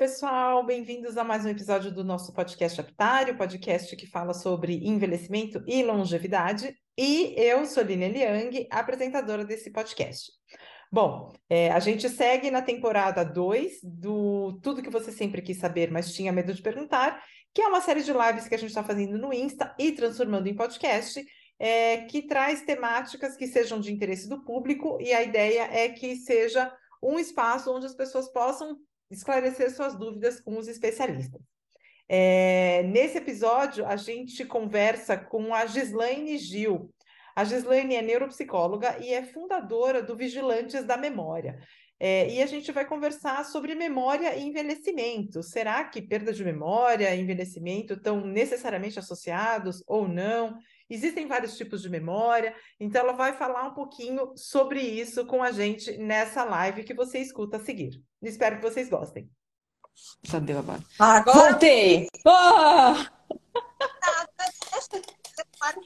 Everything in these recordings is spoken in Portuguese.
pessoal, bem-vindos a mais um episódio do nosso podcast Aptário, podcast que fala sobre envelhecimento e longevidade. E eu sou Lina Liang, apresentadora desse podcast. Bom, é, a gente segue na temporada 2 do Tudo que você sempre quis saber, mas tinha medo de perguntar, que é uma série de lives que a gente está fazendo no Insta e transformando em podcast, é, que traz temáticas que sejam de interesse do público, e a ideia é que seja um espaço onde as pessoas possam esclarecer suas dúvidas com os especialistas. É, nesse episódio, a gente conversa com a Gislaine Gil. A Gislaine é neuropsicóloga e é fundadora do Vigilantes da Memória. É, e a gente vai conversar sobre memória e envelhecimento. Será que perda de memória e envelhecimento estão necessariamente associados ou não? Existem vários tipos de memória, então ela vai falar um pouquinho sobre isso com a gente nessa live que você escuta a seguir. Espero que vocês gostem. Já deu agora. agora... Voltei! Oh! Nada,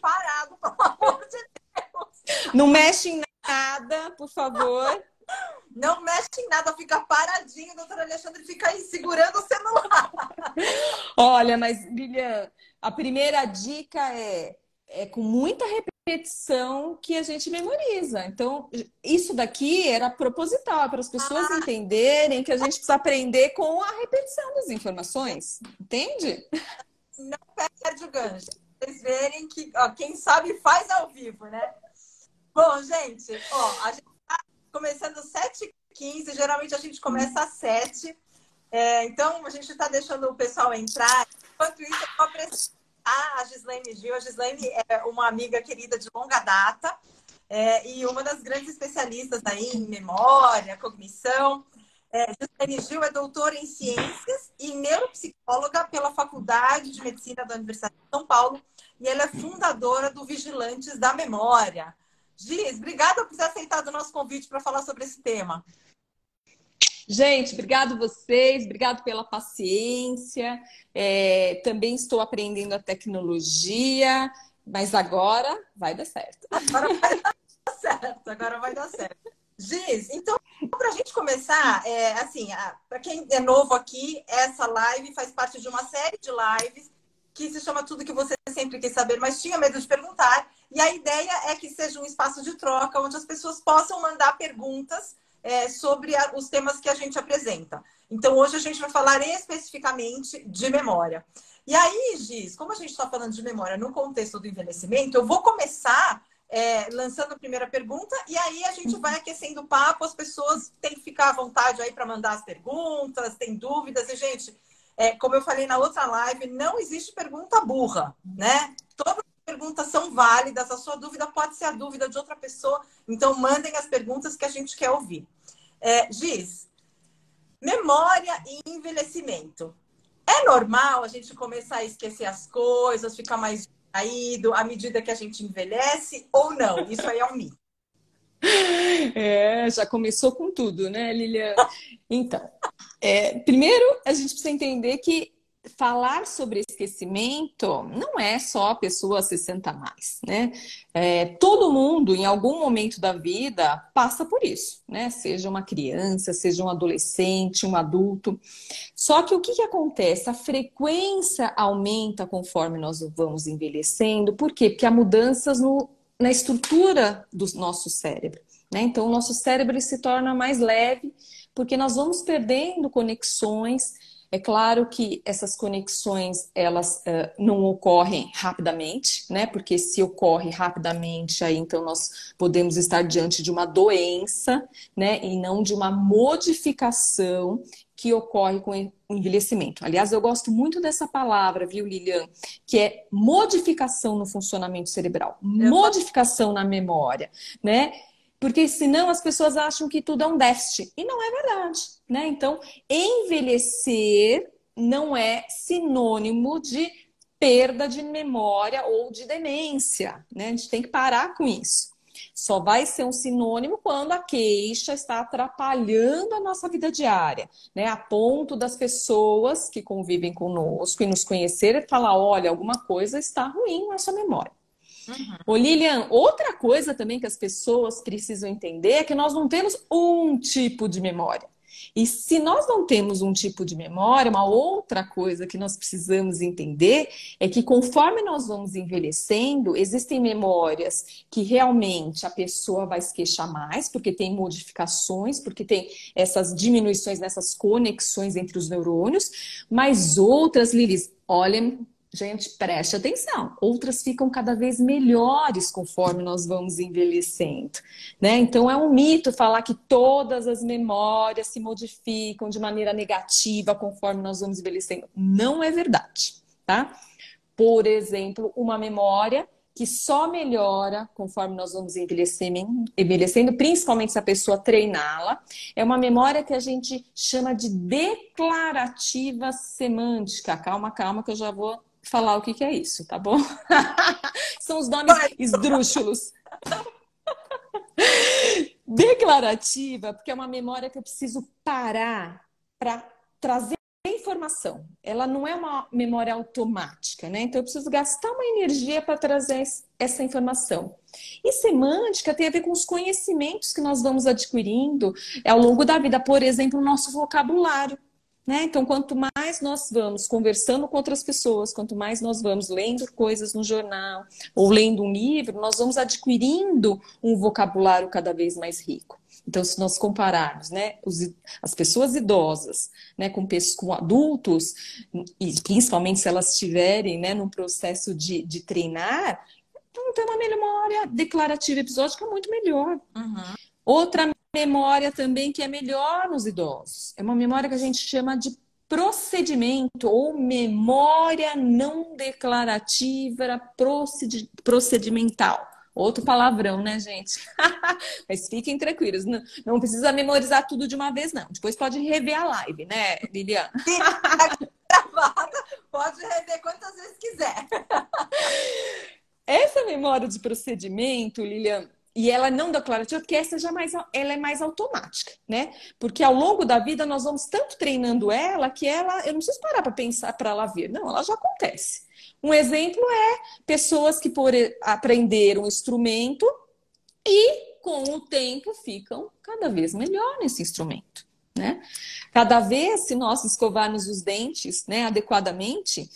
parado, pelo amor de Deus. Não mexe em nada, por favor. Não mexe em nada, fica paradinho, doutor Alexandre fica aí segurando o celular. Olha, mas Lilian, a primeira dica é é com muita repetição que a gente memoriza. Então, isso daqui era proposital, para as pessoas ah. entenderem que a gente precisa aprender com a repetição das informações. Entende? Não perde o gancho. Vocês verem que ó, quem sabe faz ao vivo, né? Bom, gente, ó, a gente está começando 7h15, geralmente a gente começa às 7 é, então, a gente está deixando o pessoal entrar. Enquanto isso, eu vou apresentar a Gislaine Gil. A Gislaine é uma amiga querida de longa data é, e uma das grandes especialistas aí em memória, cognição. É, Gislaine Gil é doutora em ciências e neuropsicóloga pela Faculdade de Medicina da Universidade de São Paulo e ela é fundadora do Vigilantes da Memória. Giz, obrigada por ter aceitado o nosso convite para falar sobre esse tema. Gente, obrigado vocês, obrigado pela paciência. É, também estou aprendendo a tecnologia, mas agora vai dar certo. Agora vai dar certo, agora vai dar certo. Giz, então, para a gente começar, é, assim, para quem é novo aqui, essa live faz parte de uma série de lives que se chama Tudo que você sempre quis saber, mas tinha medo de perguntar. E a ideia é que seja um espaço de troca onde as pessoas possam mandar perguntas é, sobre a, os temas que a gente apresenta. Então, hoje a gente vai falar especificamente de memória. E aí, Giz, como a gente está falando de memória no contexto do envelhecimento, eu vou começar é, lançando a primeira pergunta e aí a gente vai aquecendo o papo, as pessoas têm que ficar à vontade aí para mandar as perguntas, tem dúvidas. E, gente, é, como eu falei na outra live, não existe pergunta burra, né? Todo perguntas são válidas, a sua dúvida pode ser a dúvida de outra pessoa, então mandem as perguntas que a gente quer ouvir. É, Giz, memória e envelhecimento. É normal a gente começar a esquecer as coisas, ficar mais caído à medida que a gente envelhece ou não? Isso aí é um mito. É, já começou com tudo, né, Lilian? Então, é, primeiro a gente precisa entender que falar sobre esquecimento não é só a pessoa 60 mais, né? É, todo mundo, em algum momento da vida, passa por isso, né? Seja uma criança, seja um adolescente, um adulto. Só que o que, que acontece? A frequência aumenta conforme nós vamos envelhecendo. Por quê? Porque há mudanças no, na estrutura do nosso cérebro. Né? Então, o nosso cérebro se torna mais leve, porque nós vamos perdendo conexões é claro que essas conexões elas uh, não ocorrem rapidamente, né? Porque se ocorre rapidamente, aí então nós podemos estar diante de uma doença, né? E não de uma modificação que ocorre com o envelhecimento. Aliás, eu gosto muito dessa palavra, viu, Lilian? Que é modificação no funcionamento cerebral, modificação na memória, né? Porque senão as pessoas acham que tudo é um déficit. E não é verdade, né? Então, envelhecer não é sinônimo de perda de memória ou de demência, né? A gente tem que parar com isso. Só vai ser um sinônimo quando a queixa está atrapalhando a nossa vida diária, né? A ponto das pessoas que convivem conosco e nos conhecerem falar: olha, alguma coisa está ruim na sua memória. Uhum. Ô Lilian, outra coisa também que as pessoas precisam entender é que nós não temos um tipo de memória. E se nós não temos um tipo de memória, uma outra coisa que nós precisamos entender é que conforme nós vamos envelhecendo, existem memórias que realmente a pessoa vai se queixar mais, porque tem modificações, porque tem essas diminuições nessas conexões entre os neurônios, mas outras, Lilis, olhem Gente, preste atenção. Outras ficam cada vez melhores conforme nós vamos envelhecendo, né? Então é um mito falar que todas as memórias se modificam de maneira negativa conforme nós vamos envelhecendo. Não é verdade, tá? Por exemplo, uma memória que só melhora conforme nós vamos envelhecendo, envelhecendo, principalmente se a pessoa treiná-la. É uma memória que a gente chama de declarativa semântica. Calma, calma, que eu já vou falar o que, que é isso, tá bom? São os nomes esdrúxulos. Declarativa, porque é uma memória que eu preciso parar para trazer informação. Ela não é uma memória automática, né? Então eu preciso gastar uma energia para trazer essa informação. E semântica tem a ver com os conhecimentos que nós vamos adquirindo ao longo da vida, por exemplo, o nosso vocabulário. Né? Então, quanto mais nós vamos conversando com outras pessoas, quanto mais nós vamos lendo coisas no jornal ou lendo um livro, nós vamos adquirindo um vocabulário cada vez mais rico. Então, se nós compararmos né, os, as pessoas idosas né, com, com adultos, e principalmente se elas estiverem né, num processo de, de treinar, então tem uma memória declarativa episódica muito melhor. Uhum. Outra memória também que é melhor nos idosos. É uma memória que a gente chama de procedimento ou memória não declarativa procedimental. Outro palavrão, né, gente? Mas fiquem tranquilos, não, não, precisa memorizar tudo de uma vez, não. Depois pode rever a live, né, Liliana? pode rever quantas vezes quiser. Essa memória de procedimento, Lilian, e ela não declarativa, porque essa já mais, ela é mais automática, né? Porque ao longo da vida nós vamos tanto treinando ela que ela, eu não preciso parar para pensar para ela vir, não, ela já acontece. Um exemplo é pessoas que por aprender um instrumento e com o tempo ficam cada vez melhor nesse instrumento, né? Cada vez se nós escovarmos os dentes, né, adequadamente,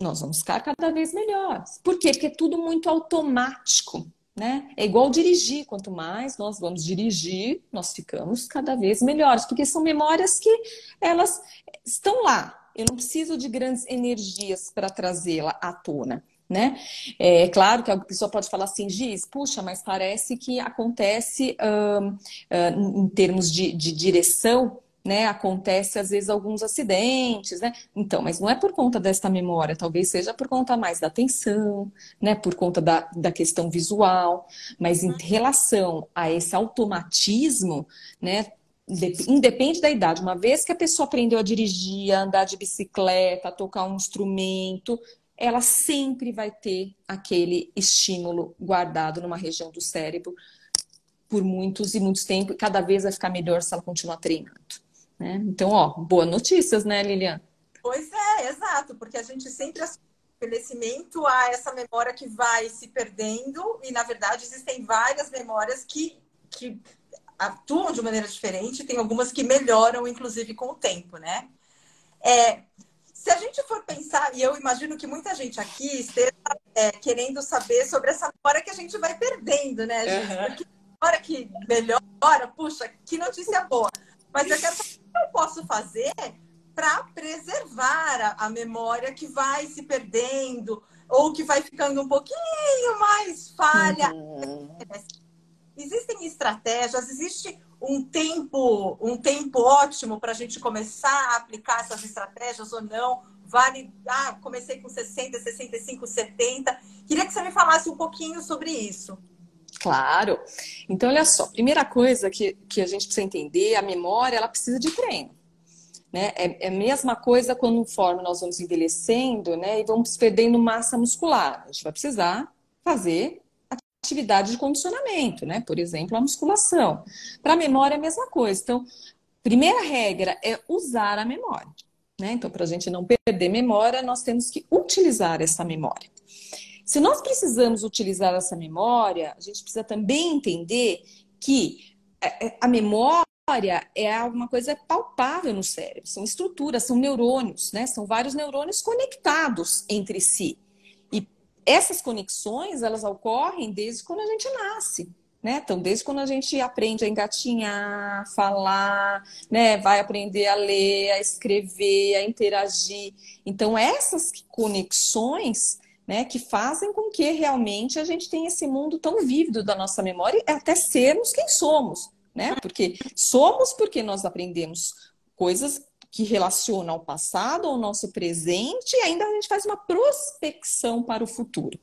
nós vamos ficar cada vez melhores. Por quê? Porque é tudo muito automático. Né? É igual dirigir, quanto mais nós vamos dirigir, nós ficamos cada vez melhores, porque são memórias que elas estão lá. Eu não preciso de grandes energias para trazê-la à tona. Né? É claro que a pessoa pode falar assim, Giz, puxa, mas parece que acontece um, um, em termos de, de direção né, acontece às vezes alguns acidentes, né? Então, mas não é por conta desta memória, talvez seja por conta mais da atenção, né, por conta da, da questão visual, mas em relação a esse automatismo, né, independe da idade, uma vez que a pessoa aprendeu a dirigir, a andar de bicicleta, a tocar um instrumento, ela sempre vai ter aquele estímulo guardado numa região do cérebro por muitos e muitos tempos, e cada vez vai ficar melhor se ela continuar treinando. Né? Então, ó, boas notícias, né, Lilian? Pois é, exato, porque a gente sempre envelhecimento a essa memória que vai se perdendo e na verdade existem várias memórias que, que atuam de maneira diferente, tem algumas que melhoram inclusive com o tempo, né? É, se a gente for pensar, e eu imagino que muita gente aqui esteja é, querendo saber sobre essa memória que a gente vai perdendo, né, gente? Uhum. Porque a hora que melhora, puxa, que notícia boa. Mas eu quero saber eu posso fazer para preservar a, a, memória que vai se perdendo ou que vai ficando um pouquinho mais falha? Uhum. Existem estratégias, existe um tempo, um tempo ótimo para a gente começar a aplicar essas estratégias ou não? Vale, ah, comecei com 60, 65, 70. Queria que você me falasse um pouquinho sobre isso. Claro. Então, olha só, primeira coisa que, que a gente precisa entender, a memória, ela precisa de treino. Né? É, é a mesma coisa conforme nós vamos envelhecendo né, e vamos perdendo massa muscular. A gente vai precisar fazer atividade de condicionamento, né? Por exemplo, a musculação. Para a memória é a mesma coisa. Então, primeira regra é usar a memória. Né? Então, para a gente não perder memória, nós temos que utilizar essa memória. Se nós precisamos utilizar essa memória, a gente precisa também entender que é, é, a memória é alguma coisa palpável no cérebro, são estruturas, são neurônios, né? São vários neurônios conectados entre si. E essas conexões, elas ocorrem desde quando a gente nasce. Né? Então, desde quando a gente aprende a engatinhar, falar, né? vai aprender a ler, a escrever, a interagir. Então, essas conexões né, que fazem com que realmente a gente tenha esse mundo tão vívido da nossa memória, até sermos quem somos né? Porque somos porque nós aprendemos coisas que relacionam ao passado, ao nosso presente, e ainda a gente faz uma prospecção para o futuro.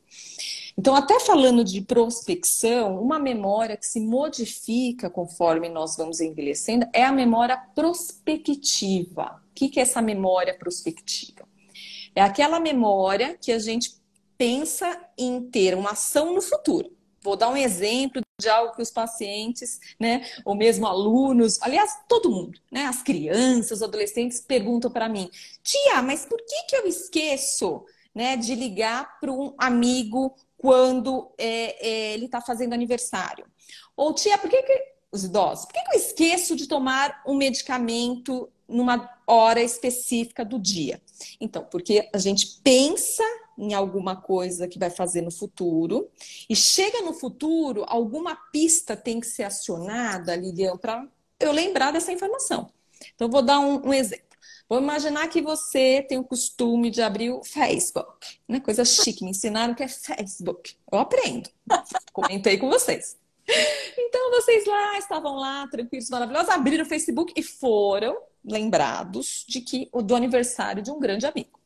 Então, até falando de prospecção, uma memória que se modifica conforme nós vamos envelhecendo é a memória prospectiva. O que é essa memória prospectiva? É aquela memória que a gente pensa em ter uma ação no futuro. Vou dar um exemplo de algo que os pacientes, né, ou mesmo alunos, aliás, todo mundo, né, as crianças, os adolescentes perguntam para mim: "Tia, mas por que que eu esqueço, né, de ligar para um amigo quando é, é, ele está fazendo aniversário?" Ou tia, por que que os idosos, por que, que eu esqueço de tomar um medicamento numa hora específica do dia? Então, porque a gente pensa em alguma coisa que vai fazer no futuro, e chega no futuro, alguma pista tem que ser acionada, Lilian, para eu lembrar dessa informação. Então, vou dar um, um exemplo. Vou imaginar que você tem o costume de abrir o Facebook, né? Coisa chique, me ensinaram que é Facebook. Eu aprendo. Comentei com vocês. Então, vocês lá estavam lá, tranquilos, maravilhosos, abriram o Facebook e foram lembrados de que do aniversário de um grande amigo.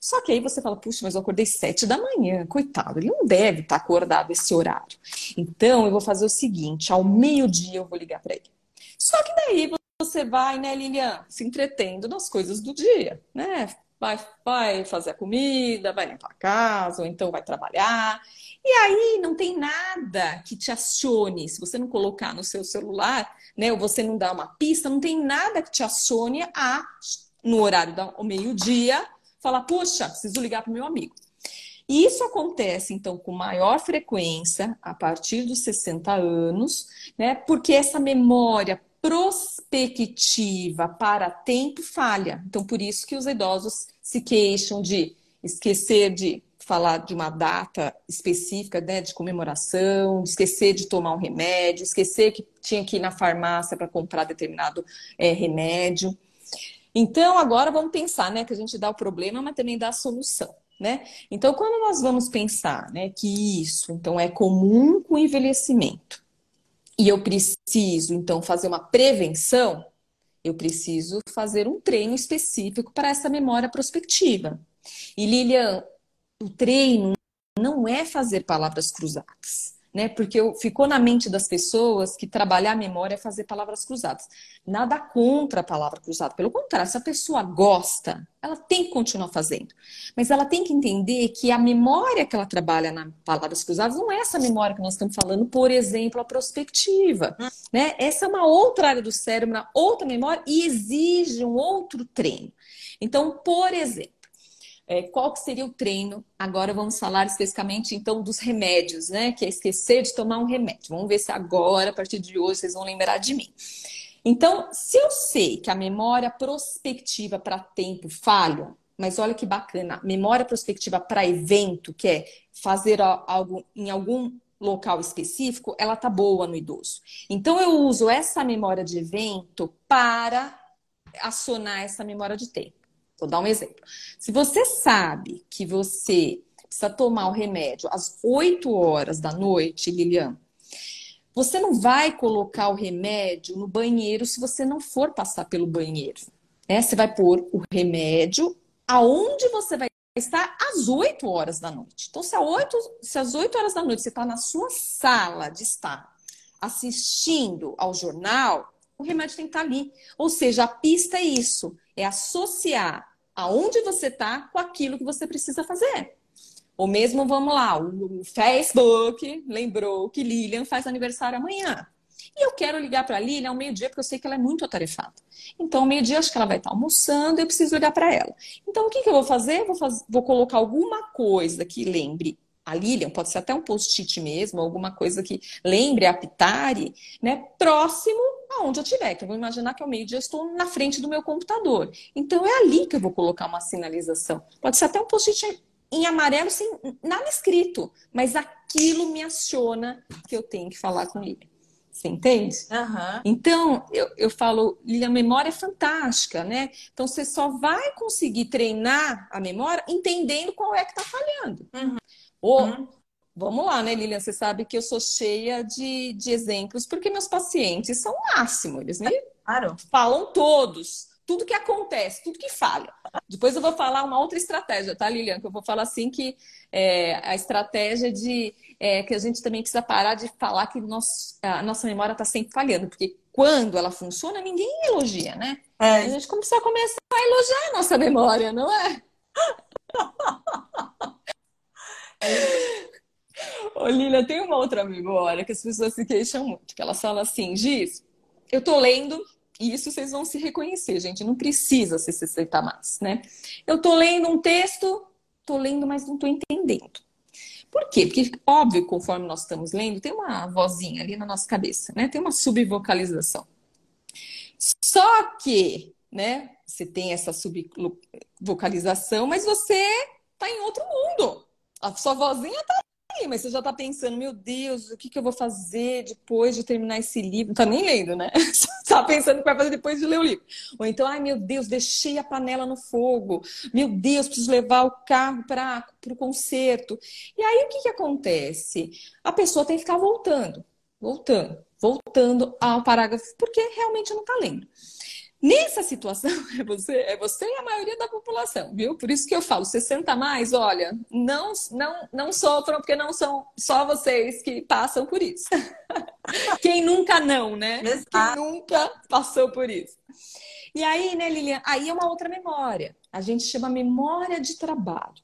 Só que aí você fala, puxa, mas eu acordei sete da manhã, coitado, ele não deve estar acordado esse horário. Então eu vou fazer o seguinte: ao meio-dia eu vou ligar para ele. Só que daí você vai, né, Lilian, se entretendo nas coisas do dia, né? Vai, vai fazer a comida, vai limpar a casa, ou então vai trabalhar. E aí não tem nada que te acione. Se você não colocar no seu celular, né, ou você não dá uma pista, não tem nada que te acione a, no horário do meio-dia, falar, puxa, preciso ligar para o meu amigo. E isso acontece, então, com maior frequência a partir dos 60 anos, né? Porque essa memória prospectiva para tempo falha. Então, por isso que os idosos se queixam de esquecer de falar de uma data específica né, de comemoração, esquecer de tomar um remédio, esquecer que tinha que ir na farmácia para comprar determinado é, remédio. Então, agora vamos pensar, né, que a gente dá o problema, mas também dá a solução, né? Então, quando nós vamos pensar, né, que isso, então, é comum com o envelhecimento, e eu preciso, então, fazer uma prevenção, eu preciso fazer um treino específico para essa memória prospectiva. E Lilian, o treino não é fazer palavras cruzadas né? Porque ficou na mente das pessoas que trabalhar a memória é fazer palavras cruzadas. Nada contra a palavra cruzada, pelo contrário, se a pessoa gosta, ela tem que continuar fazendo. Mas ela tem que entender que a memória que ela trabalha na palavras cruzadas não é essa memória que nós estamos falando, por exemplo, a prospectiva, né? Essa é uma outra área do cérebro, uma outra memória e exige um outro treino. Então, por exemplo, é, qual que seria o treino? Agora vamos falar especificamente então dos remédios, né? Que é esquecer de tomar um remédio. Vamos ver se agora, a partir de hoje, vocês vão lembrar de mim. Então, se eu sei que a memória prospectiva para tempo falha, mas olha que bacana, memória prospectiva para evento, que é fazer algo em algum local específico, ela tá boa no idoso. Então eu uso essa memória de evento para acionar essa memória de tempo. Vou dar um exemplo. Se você sabe que você precisa tomar o remédio às 8 horas da noite, Lilian, você não vai colocar o remédio no banheiro se você não for passar pelo banheiro. Né? Você vai pôr o remédio aonde você vai estar às 8 horas da noite. Então, se, 8, se às 8 horas da noite você está na sua sala de estar assistindo ao jornal, o remédio tem que estar ali. Ou seja, a pista é isso é associar aonde você está com aquilo que você precisa fazer. Ou mesmo, vamos lá, o Facebook lembrou que Lilian faz aniversário amanhã. E eu quero ligar para a Lilian ao meio-dia, porque eu sei que ela é muito atarefada. Então, ao meio-dia, acho que ela vai estar almoçando e eu preciso ligar para ela. Então, o que, que eu vou fazer? Vou, faz... vou colocar alguma coisa que lembre a Lilian, pode ser até um post-it mesmo, alguma coisa que lembre a Pitari, né? Próximo aonde eu estiver, que eu vou imaginar que ao meio-dia estou na frente do meu computador. Então é ali que eu vou colocar uma sinalização. Pode ser até um post-it em amarelo sem nada escrito, mas aquilo me aciona que eu tenho que falar com ele. Você entende? Uhum. Então, eu, eu falo, a memória é fantástica, né? Então, você só vai conseguir treinar a memória entendendo qual é que está falhando. Uhum. Ou, uhum. Vamos lá, né, Lilian? Você sabe que eu sou cheia de, de exemplos, porque meus pacientes são o máximo. Eles me claro. falam todos tudo que acontece, tudo que falha. Depois eu vou falar uma outra estratégia, tá, Lilian? Que eu vou falar assim que é, a estratégia de é, que a gente também precisa parar de falar que nós, a nossa memória está sempre falhando, porque quando ela funciona, ninguém elogia, né? É. A gente precisa começar a elogiar a nossa memória, não é? Ô, Lilian, tem uma outra memória que as pessoas se queixam muito, que elas falam assim, Giz, eu tô lendo e isso vocês vão se reconhecer, gente. Não precisa se aceitar mais, né? Eu tô lendo um texto, tô lendo, mas não tô entendendo. Por quê? Porque, óbvio, conforme nós estamos lendo, tem uma vozinha ali na nossa cabeça, né? Tem uma subvocalização. Só que, né? Você tem essa subvocalização, mas você tá em outro mundo. A sua vozinha tá mas você já tá pensando, meu Deus, o que, que eu vou fazer depois de terminar esse livro? Não tá nem lendo, né? Tá pensando o que vai fazer depois de ler o livro. Ou então, ai meu Deus, deixei a panela no fogo. Meu Deus, preciso levar o carro para o concerto. E aí o que, que acontece? A pessoa tem que ficar voltando, voltando, voltando ao parágrafo, porque realmente não tá lendo. Nessa situação, é você, é você e a maioria da população, viu? Por isso que eu falo, 60 mais, olha, não, não, não sofram, porque não são só vocês que passam por isso. Quem nunca não, né? Exato. Quem nunca passou por isso. E aí, né, Lilian, aí é uma outra memória. A gente chama memória de trabalho.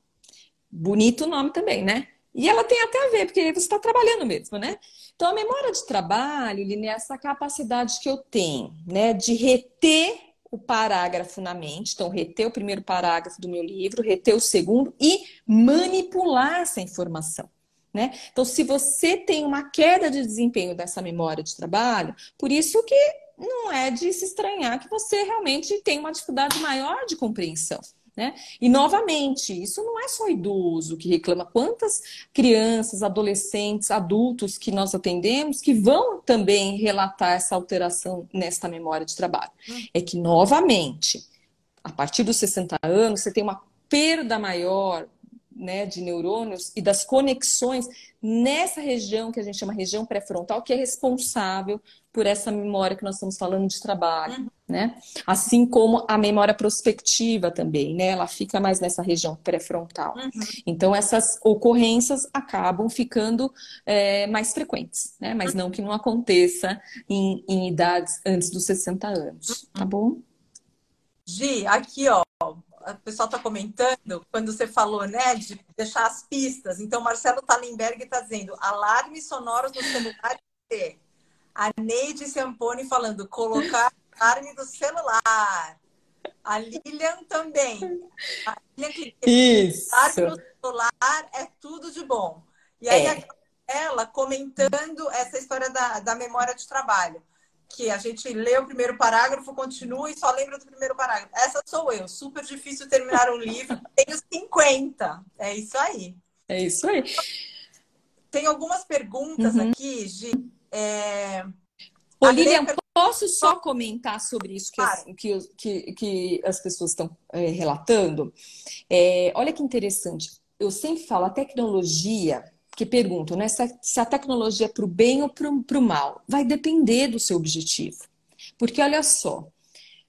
Bonito o nome também, né? E ela tem até a ver, porque você está trabalhando mesmo, né? Então, a memória de trabalho, Lili, é essa capacidade que eu tenho, né, de reter o parágrafo na mente, então reter o primeiro parágrafo do meu livro, reter o segundo e manipular essa informação. Né? Então, se você tem uma queda de desempenho dessa memória de trabalho, por isso que não é de se estranhar que você realmente tem uma dificuldade maior de compreensão. Né? E novamente, isso não é só idoso que reclama. Quantas crianças, adolescentes, adultos que nós atendemos que vão também relatar essa alteração nesta memória de trabalho? Hum. É que, novamente, a partir dos 60 anos, você tem uma perda maior né, de neurônios e das conexões nessa região que a gente chama região pré-frontal, que é responsável por essa memória que nós estamos falando de trabalho, uhum. né? Assim como a memória prospectiva também, né? Ela fica mais nessa região pré-frontal. Uhum. Então, essas ocorrências acabam ficando é, mais frequentes, né? Mas não que não aconteça em, em idades antes dos 60 anos, tá bom? Gi, aqui, ó, o pessoal está comentando, quando você falou, né, de deixar as pistas. Então, Marcelo Talenberg está dizendo, alarme sonoros no celular. A Neide Ciampone falando, colocar alarme do celular. A Lilian também. A Lilian Isso. alarme no celular é tudo de bom. E aí, é. ela comentando essa história da, da memória de trabalho que a gente lê o primeiro parágrafo, continua e só lembra do primeiro parágrafo. Essa sou eu. Super difícil terminar um livro. Tenho 50. É isso aí. É isso aí. Tem algumas perguntas uhum. aqui, Gi. É... Ô, Lilian, posso só comentar sobre isso que, claro. as, que, que, que, as pessoas estão é, relatando? É, olha que interessante. Eu sempre falo, a tecnologia que perguntam né, se a tecnologia é para o bem ou para o mal. Vai depender do seu objetivo. Porque olha só,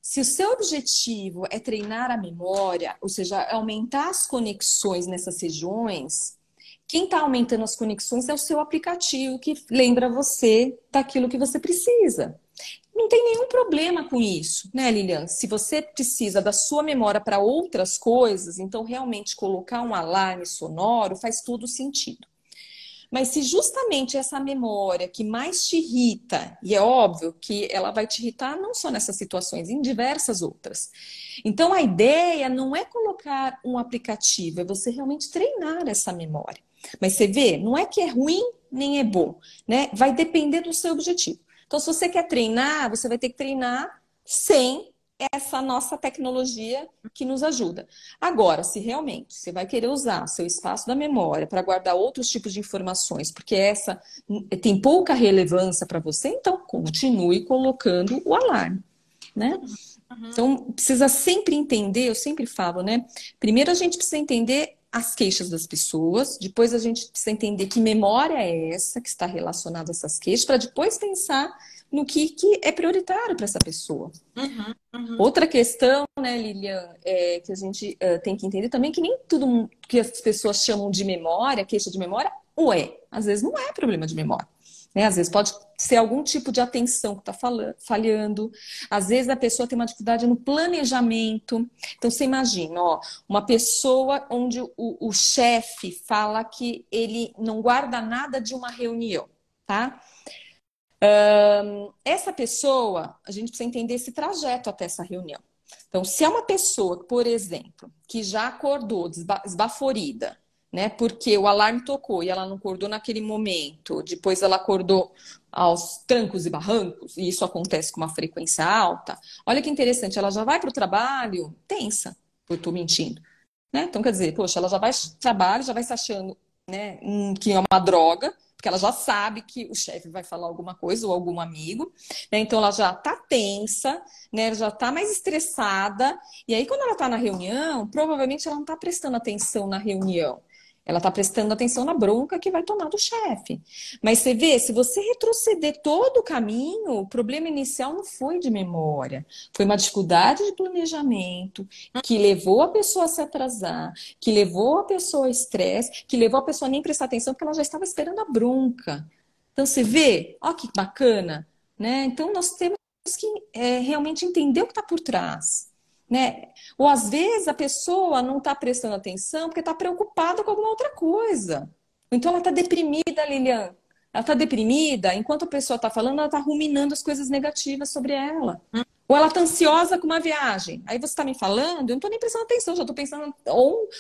se o seu objetivo é treinar a memória, ou seja, aumentar as conexões nessas regiões, quem está aumentando as conexões é o seu aplicativo que lembra você daquilo que você precisa. Não tem nenhum problema com isso, né, Lilian? Se você precisa da sua memória para outras coisas, então realmente colocar um alarme sonoro faz todo sentido. Mas se justamente essa memória que mais te irrita, e é óbvio que ela vai te irritar não só nessas situações, em diversas outras. Então a ideia não é colocar um aplicativo, é você realmente treinar essa memória. Mas você vê, não é que é ruim nem é bom, né? Vai depender do seu objetivo. Então, se você quer treinar, você vai ter que treinar sem essa nossa tecnologia que nos ajuda. Agora, se realmente você vai querer usar seu espaço da memória para guardar outros tipos de informações, porque essa tem pouca relevância para você, então continue colocando o alarme, né? Uhum. Então, precisa sempre entender, eu sempre falo, né? Primeiro a gente precisa entender as queixas das pessoas, depois a gente precisa entender que memória é essa que está relacionada a essas queixas, para depois pensar no que, que é prioritário para essa pessoa. Uhum, uhum. Outra questão, né, Lilian, é que a gente uh, tem que entender também que nem tudo que as pessoas chamam de memória, queixa de memória, ou é. Às vezes não é problema de memória. Né? Às vezes pode ser algum tipo de atenção que está falhando. Às vezes a pessoa tem uma dificuldade no planejamento. Então você imagina, ó, uma pessoa onde o, o chefe fala que ele não guarda nada de uma reunião, tá? Essa pessoa, a gente precisa entender esse trajeto até essa reunião. Então, se é uma pessoa, por exemplo, que já acordou esbaforida, né? Porque o alarme tocou e ela não acordou naquele momento, depois ela acordou aos trancos e barrancos, e isso acontece com uma frequência alta. Olha que interessante, ela já vai para o trabalho tensa, eu estou mentindo. Né? Então, quer dizer, poxa, ela já vai para trabalho, já vai se achando né, que é uma droga, porque ela já sabe que o chefe vai falar alguma coisa ou algum amigo, né? Então ela já tá tensa, né? Já tá mais estressada. E aí, quando ela tá na reunião, provavelmente ela não tá prestando atenção na reunião. Ela está prestando atenção na bronca que vai tomar do chefe. Mas você vê, se você retroceder todo o caminho, o problema inicial não foi de memória. Foi uma dificuldade de planejamento que levou a pessoa a se atrasar, que levou a pessoa ao estresse, que levou a pessoa a nem prestar atenção porque ela já estava esperando a bronca. Então você vê, ó que bacana, né? Então nós temos que é, realmente entender o que está por trás. Né? Ou às vezes a pessoa não está prestando atenção porque está preocupada com alguma outra coisa. Então ela está deprimida, Lilian. Ela está deprimida, enquanto a pessoa está falando, ela está ruminando as coisas negativas sobre ela. Hum. Ou ela está ansiosa com uma viagem. Aí você está me falando, eu não estou nem prestando atenção, já estou pensando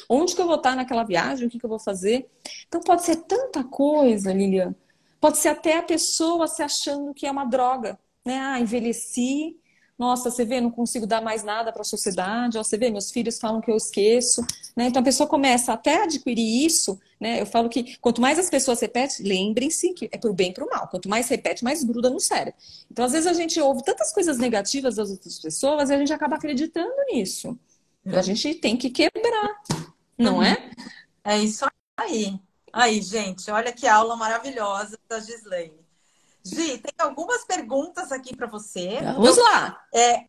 onde que eu vou estar naquela viagem, o que, que eu vou fazer. Então pode ser tanta coisa, Lilian. Pode ser até a pessoa se achando que é uma droga. Né? Ah, envelheci, nossa, você vê, não consigo dar mais nada para a sociedade, ó, você vê, meus filhos falam que eu esqueço, né? Então a pessoa começa até a adquirir isso, né? Eu falo que quanto mais as pessoas repetem, lembrem-se que é pro bem e pro mal. Quanto mais repete, mais gruda no cérebro. Então, às vezes, a gente ouve tantas coisas negativas das outras pessoas e a gente acaba acreditando nisso. Então, a gente tem que quebrar, não é? É isso aí. Aí, gente, olha que aula maravilhosa da Gislaine. Gi, tem algumas perguntas aqui para você. Vamos lá. É,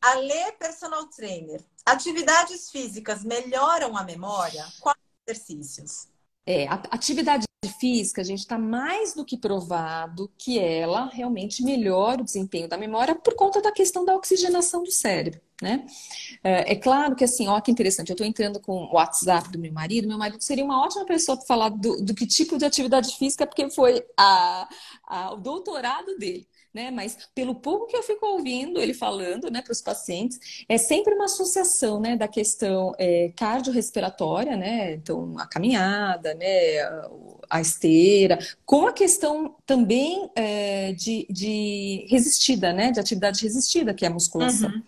Alê Personal Trainer. Atividades físicas melhoram a memória? Quais exercícios? É, a atividade física, a gente está mais do que provado que ela realmente melhora o desempenho da memória por conta da questão da oxigenação do cérebro, né? É, é claro que assim, ó, que interessante, eu estou entrando com o WhatsApp do meu marido, meu marido seria uma ótima pessoa para falar do, do que tipo de atividade física, porque foi a, a, o doutorado dele né? Mas pelo pouco que eu fico ouvindo ele falando, né, para os pacientes, é sempre uma associação, né, da questão é, cardiorrespiratória, né? Então, a caminhada, né, a esteira, com a questão também é, de, de resistida, né, de atividade resistida, que é a musculação. Uhum.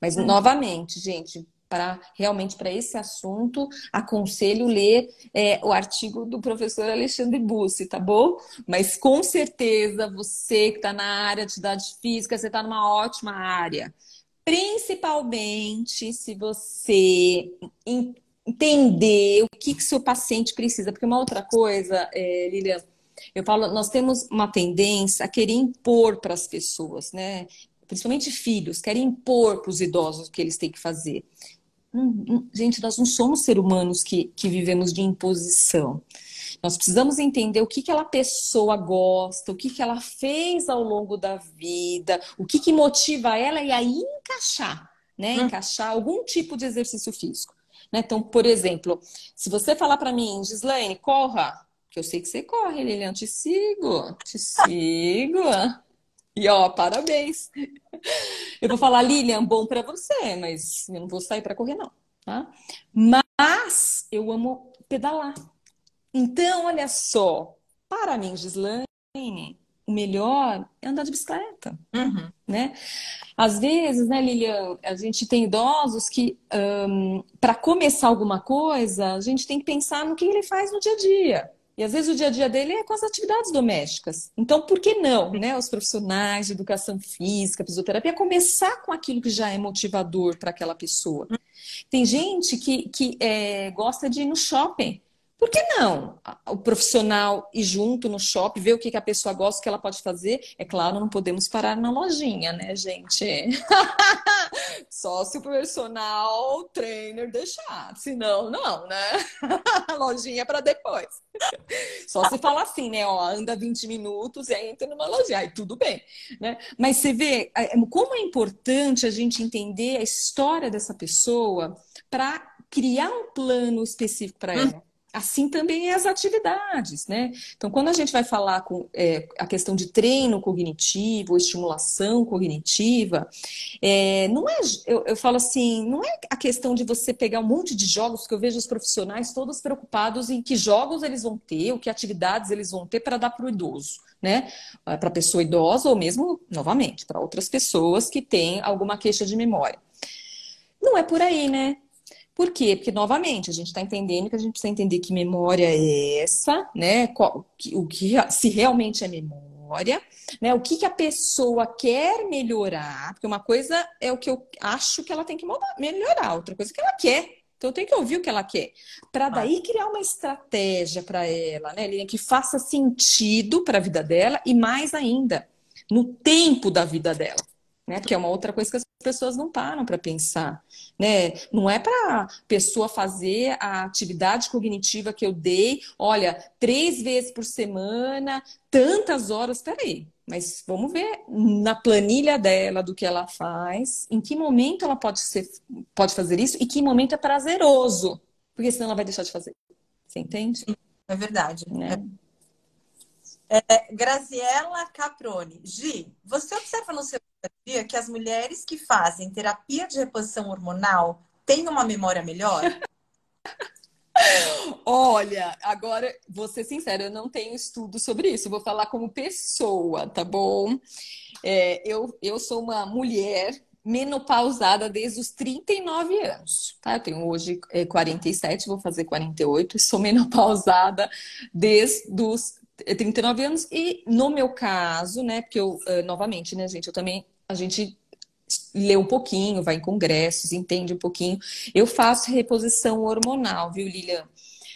Mas, uhum. novamente, gente, para realmente para esse assunto, aconselho ler é, o artigo do professor Alexandre Bussi, tá bom? Mas com certeza você que está na área de atividade física, você está numa ótima área. Principalmente se você entender o que, que seu paciente precisa. Porque uma outra coisa, é, Lilian, eu falo, nós temos uma tendência a querer impor para as pessoas, né? Principalmente filhos, querem impor para os idosos o que eles têm que fazer. Gente, nós não somos seres humanos que, que vivemos de imposição. Nós precisamos entender o que aquela pessoa gosta, o que, que ela fez ao longo da vida, o que, que motiva ela e aí encaixar, né? Hum. Encaixar algum tipo de exercício físico. Né? Então, por exemplo, se você falar para mim, Gislaine, corra, que eu sei que você corre, Lilian, te sigo, te sigo. E ó, parabéns. Eu vou falar, Lilian, bom para você, mas eu não vou sair para correr, não. Tá? Mas eu amo pedalar. Então, olha só, para mim, Gislaine, o melhor é andar de bicicleta, Uhum. né? Às vezes, né, Lilian, a gente tem idosos que, para começar alguma coisa, a gente tem que pensar no que ele faz no dia a dia. E às vezes o dia a dia dele é com as atividades domésticas. Então, por que não, né? Os profissionais de educação física, fisioterapia, começar com aquilo que já é motivador para aquela pessoa. Tem gente que, que é, gosta de ir no shopping. Por que não? O profissional ir junto no shopping, ver o que, que a pessoa gosta, o que ela pode fazer. É claro, não podemos parar na lojinha, né, gente? Só se o personal trainer deixar. Senão, não, né? lojinha para depois. Só se fala assim, né? Ó, anda 20 minutos e aí entra numa lojinha. Aí tudo bem, né? Mas você vê é, como é importante a gente entender a história dessa pessoa para criar um plano específico para ela. Assim também é as atividades, né? Então, quando a gente vai falar com é, a questão de treino cognitivo, estimulação cognitiva, é, não é, eu, eu, falo assim, não é a questão de você pegar um monte de jogos, que eu vejo os profissionais todos preocupados em que jogos eles vão ter, o que atividades eles vão ter para dar para o idoso, né? Para a pessoa idosa ou mesmo, novamente, para outras pessoas que têm alguma queixa de memória. Não é por aí, né? Por quê? Porque, novamente, a gente está entendendo que a gente precisa entender que memória é essa, né? o que se realmente é memória, né? O que, que a pessoa quer melhorar, porque uma coisa é o que eu acho que ela tem que melhorar, outra coisa é que ela quer. Então eu tenho que ouvir o que ela quer. Para daí criar uma estratégia para ela, né, Lilian, que faça sentido para a vida dela e mais ainda, no tempo da vida dela né? Que é uma outra coisa que as pessoas não param para pensar, né? Não é para pessoa fazer a atividade cognitiva que eu dei, olha, três vezes por semana, tantas horas. Peraí, mas vamos ver na planilha dela do que ela faz, em que momento ela pode ser, pode fazer isso e que momento é prazeroso, porque senão ela vai deixar de fazer. Você entende? É verdade. Né? É, Graziela Caproni. Gi, você observa no seu dia que as mulheres que fazem terapia de reposição hormonal têm uma memória melhor? Olha, agora vou ser sincera, eu não tenho estudo sobre isso, vou falar como pessoa, tá bom? É, eu, eu sou uma mulher menopausada desde os 39 anos, tá? Eu tenho hoje é, 47, vou fazer 48, sou menopausada desde os 39 anos e no meu caso, né, porque eu, uh, novamente, né, gente, eu também, a gente lê um pouquinho, vai em congressos, entende um pouquinho. Eu faço reposição hormonal, viu, Lilian?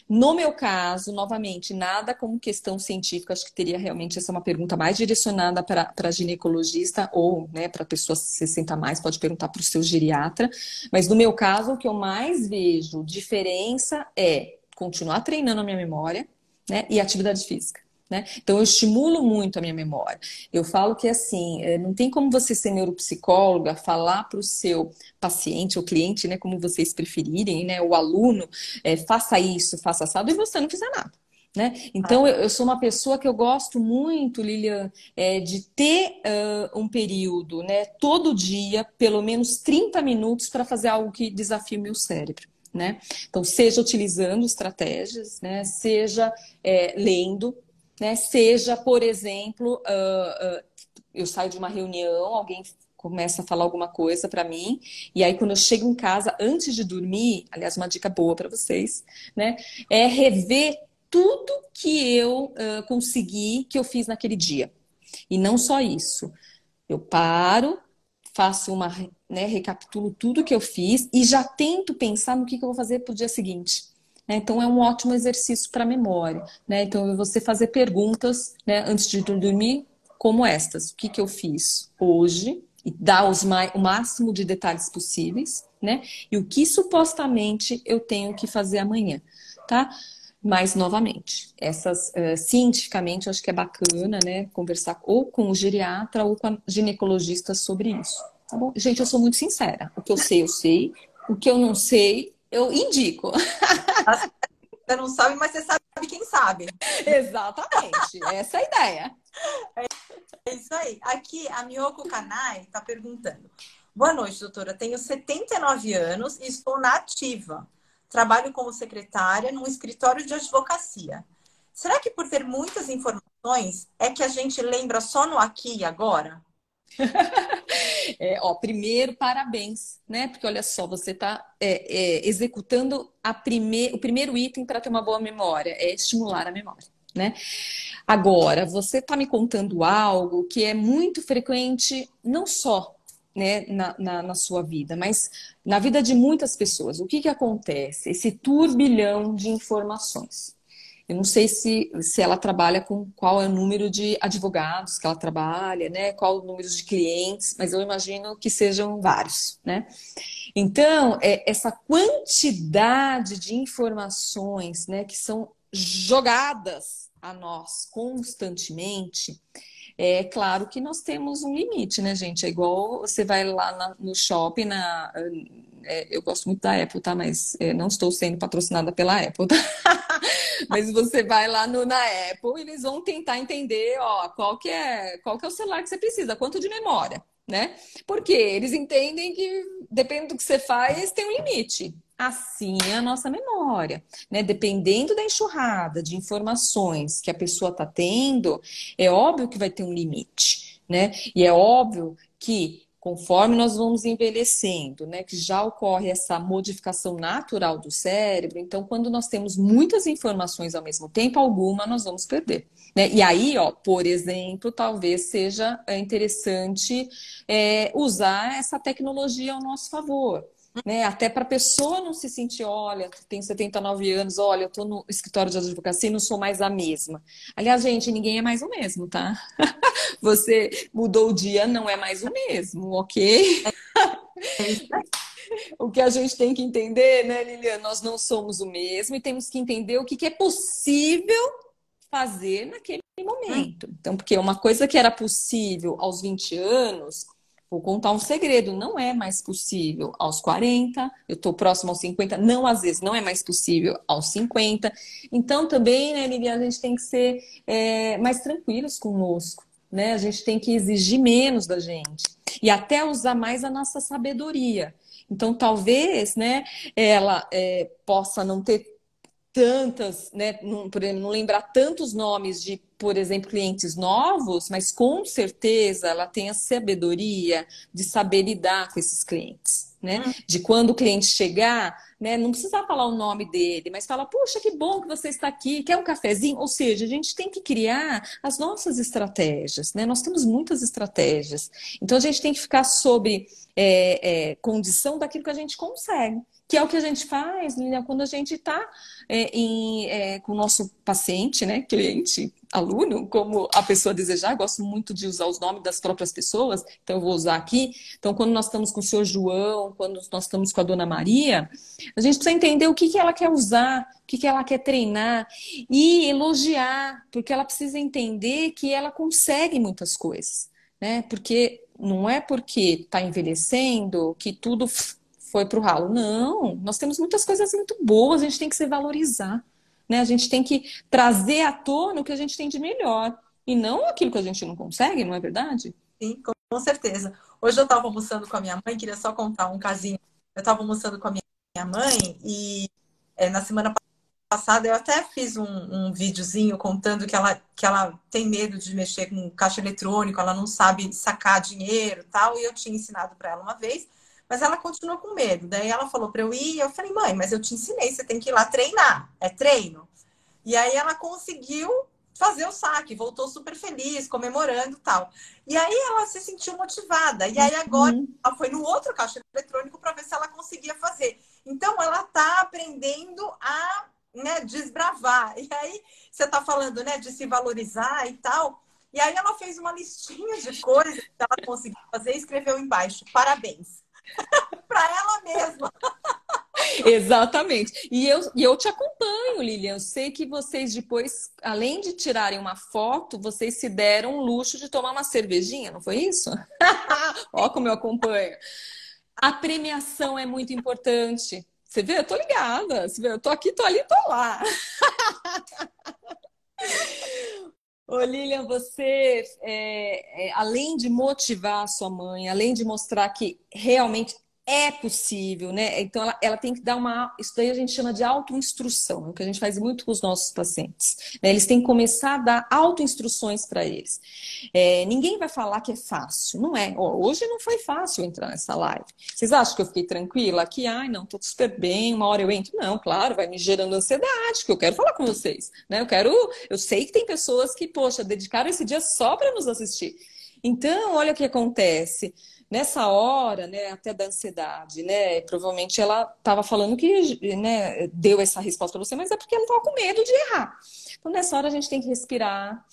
No meu caso, novamente, nada como questão científica, acho que teria realmente essa uma pergunta mais direcionada para ginecologista ou né, para pessoa 60 mais, pode perguntar para o seu geriatra. Mas no meu caso, o que eu mais vejo diferença é continuar treinando a minha memória né, e atividade física. Né? Então, eu estimulo muito a minha memória. Eu falo que, assim, é, não tem como você ser neuropsicóloga, falar para o seu paciente ou cliente, né, como vocês preferirem, né, o aluno, é, faça isso, faça assado, e você não fizer nada. Né? Então, ah. eu, eu, sou uma pessoa que eu gosto muito, Lilian, é, de ter uh, um período, né, todo dia, pelo menos 30 minutos, para fazer algo que desafie o meu cérebro. Né? Então, seja utilizando estratégias, né? seja é, lendo, né? Seja, por exemplo, uh, uh, eu saio de uma reunião, alguém começa a falar alguma coisa para mim, e aí quando eu chego em casa, antes de dormir, aliás, uma dica boa para vocês, né? É rever tudo que eu uh, consegui, que eu fiz naquele dia. E não só isso. Eu paro, faço uma, né, recapitulo tudo que eu fiz e já tento pensar no que, que eu vou fazer para o dia seguinte. Né? Então, é um ótimo exercício para a memória. Né? Então, você fazer perguntas né, antes de dormir, como estas: o que, que eu fiz hoje? E dar os o máximo de detalhes possíveis, né? E o que supostamente eu tenho que fazer amanhã, tá? Mas, novamente, essas uh, cientificamente eu acho que é bacana, né? Conversar ou com o geriatra ou com a ginecologista sobre isso. Tá bom? Gente, eu sou muito sincera. O que eu sei, eu sei. O que eu não sei, eu indico. Você não sabe, mas você sabe quem sabe. Exatamente, essa é a ideia. É isso aí. Aqui, a Miyoko Kanai está perguntando. Boa noite, doutora. Tenho 79 anos e estou na ativa. Trabalho como secretária num escritório de advocacia. Será que por ter muitas informações informações é que a gente lembra só no aqui e agora? é, ó, primeiro, parabéns, né? Porque olha só, você está é, é, executando a prime... o primeiro item para ter uma boa memória, é estimular a memória, né? Agora, você está me contando algo que é muito frequente, não só né, na, na, na, sua vida, mas na vida de muitas pessoas. O que, que acontece? Esse turbilhão de informações. Eu não sei se, se ela trabalha com qual é o número de advogados que ela trabalha, né? Qual o número de clientes, mas eu imagino que sejam vários, né? Então, é, essa quantidade de informações, né, que são jogadas a nós constantemente, é claro que nós temos um limite, né, gente? É igual você vai lá na, no shopping, na, é, eu gosto muito da Apple, tá? Mas é, não estou sendo patrocinada pela Apple, tá? Mas você vai lá no, na Apple, eles vão tentar entender, ó, qual que é, qual que é o celular que você precisa, quanto de memória, né? Porque eles entendem que dependendo do que você faz, tem um limite. Assim é a nossa memória, né? Dependendo da enxurrada de informações que a pessoa está tendo, é óbvio que vai ter um limite, né? E é óbvio que conforme nós vamos envelhecendo, né, que já ocorre essa modificação natural do cérebro, então quando nós temos muitas informações ao mesmo tempo, alguma nós vamos perder. Né? E aí, ó, por exemplo, talvez seja interessante é, usar essa tecnologia ao nosso favor né? Até para a pessoa não se sentir, olha, tem 79 anos, olha, eu estou no escritório de advocacia e não sou mais a mesma. Aliás, gente, ninguém é mais o mesmo, tá? Você mudou o dia, não é mais o mesmo, ok? o que a gente tem que entender, né, Liliana? Nós não somos o mesmo e temos que entender o que, que é possível fazer naquele momento. Então, porque uma coisa que era possível aos 20 anos, Vou contar um segredo, não é mais possível aos 40, eu estou próximo aos 50, não, às vezes, não é mais possível aos 50. Então, também, né, Liliana, a gente tem que ser é, mais tranquilos conosco, né? A gente tem que exigir menos da gente e até usar mais a nossa sabedoria. Então, talvez, né, ela é, possa não ter tantas, né, não, por exemplo, não lembrar tantos nomes de, por exemplo, clientes novos, mas com certeza ela tem a sabedoria de saber lidar com esses clientes, né? Hum. De quando o cliente chegar, né, não precisa falar o nome dele, mas fala, puxa, que bom que você está aqui, quer um cafezinho? Ou seja, a gente tem que criar as nossas estratégias, né? Nós temos muitas estratégias. Então a gente tem que ficar sobre é, é, condição daquilo que a gente consegue que é o que a gente faz, Lilian, quando a gente está é, é, com o nosso paciente, né, cliente, aluno, como a pessoa desejar. Eu gosto muito de usar os nomes das próprias pessoas, então eu vou usar aqui. Então, quando nós estamos com o senhor João, quando nós estamos com a dona Maria, a gente precisa entender o que, que ela quer usar, o que, que ela quer treinar e elogiar, porque ela precisa entender que ela consegue muitas coisas, né? Porque não é porque está envelhecendo que tudo foi para o ralo. Não, nós temos muitas coisas muito boas, a gente tem que se valorizar. Né? A gente tem que trazer à tona o que a gente tem de melhor. E não aquilo que a gente não consegue, não é verdade? Sim, com certeza. Hoje eu estava almoçando com a minha mãe, queria só contar um casinho. Eu estava almoçando com a minha mãe e é, na semana passada eu até fiz um, um videozinho contando que ela, que ela tem medo de mexer com caixa eletrônico, ela não sabe sacar dinheiro tal, e eu tinha ensinado para ela uma vez mas ela continua com medo. Daí ela falou para eu ir, eu falei, mãe, mas eu te ensinei, você tem que ir lá treinar, é treino. E aí ela conseguiu fazer o saque, voltou super feliz, comemorando tal. E aí ela se sentiu motivada. E aí agora uhum. ela foi no outro caixa eletrônico para ver se ela conseguia fazer. Então ela está aprendendo a né, desbravar. E aí você está falando né, de se valorizar e tal. E aí ela fez uma listinha de coisas que ela conseguiu fazer e escreveu embaixo: parabéns. para ela mesma. Exatamente. E eu, e eu te acompanho, Lilian. Eu sei que vocês depois, além de tirarem uma foto, vocês se deram o luxo de tomar uma cervejinha, não foi isso? Ó, como eu acompanho. A premiação é muito importante. Você vê? Eu tô ligada. Você vê? Eu tô aqui, tô ali, tô lá. Ô Lilian, você, é, é, além de motivar a sua mãe, além de mostrar que realmente é possível, né? Então ela, ela, tem que dar uma. Isso daí a gente chama de autoinstrução, é o que a gente faz muito com os nossos pacientes. Né? Eles têm que começar a dar autoinstruções para eles. É, ninguém vai falar que é fácil, não é? hoje não foi fácil entrar nessa live. Vocês acham que eu fiquei tranquila aqui? Ai, não, tô super bem, uma hora eu entro. Não, claro, vai me gerando ansiedade, porque eu quero falar com vocês. Né? Eu quero. Eu sei que tem pessoas que, poxa, dedicaram esse dia só para nos assistir. Então, olha o que acontece nessa hora, né, até da ansiedade, né, provavelmente ela estava falando que, né, deu essa resposta para você, mas é porque ela estava com medo de errar. Então, nessa hora a gente tem que respirar,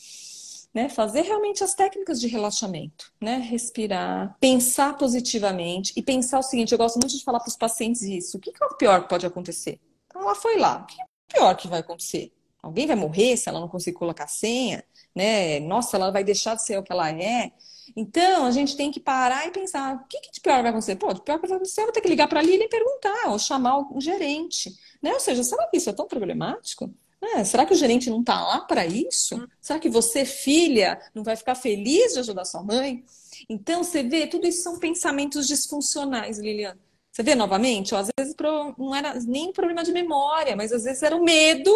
né, fazer realmente as técnicas de relaxamento, né, respirar, pensar positivamente e pensar o seguinte, eu gosto muito de falar para os pacientes isso, o que, que é o pior que pode acontecer? Então, ela foi lá, o que é o pior que vai acontecer? Alguém vai morrer se ela não conseguir colocar senha, né? Nossa, ela vai deixar de ser o que ela é. Então, a gente tem que parar e pensar: o que, que de pior vai acontecer? Pô, de pior que vai acontecer, eu vou ter que ligar para a Lili e perguntar, ou chamar o gerente. Né? Ou seja, será que isso é tão problemático? É, será que o gerente não está lá para isso? Hum. Será que você, filha, não vai ficar feliz de ajudar sua mãe? Então, você vê, tudo isso são pensamentos disfuncionais, Liliana. Você vê novamente, ó, às vezes não era nem problema de memória, mas às vezes era o medo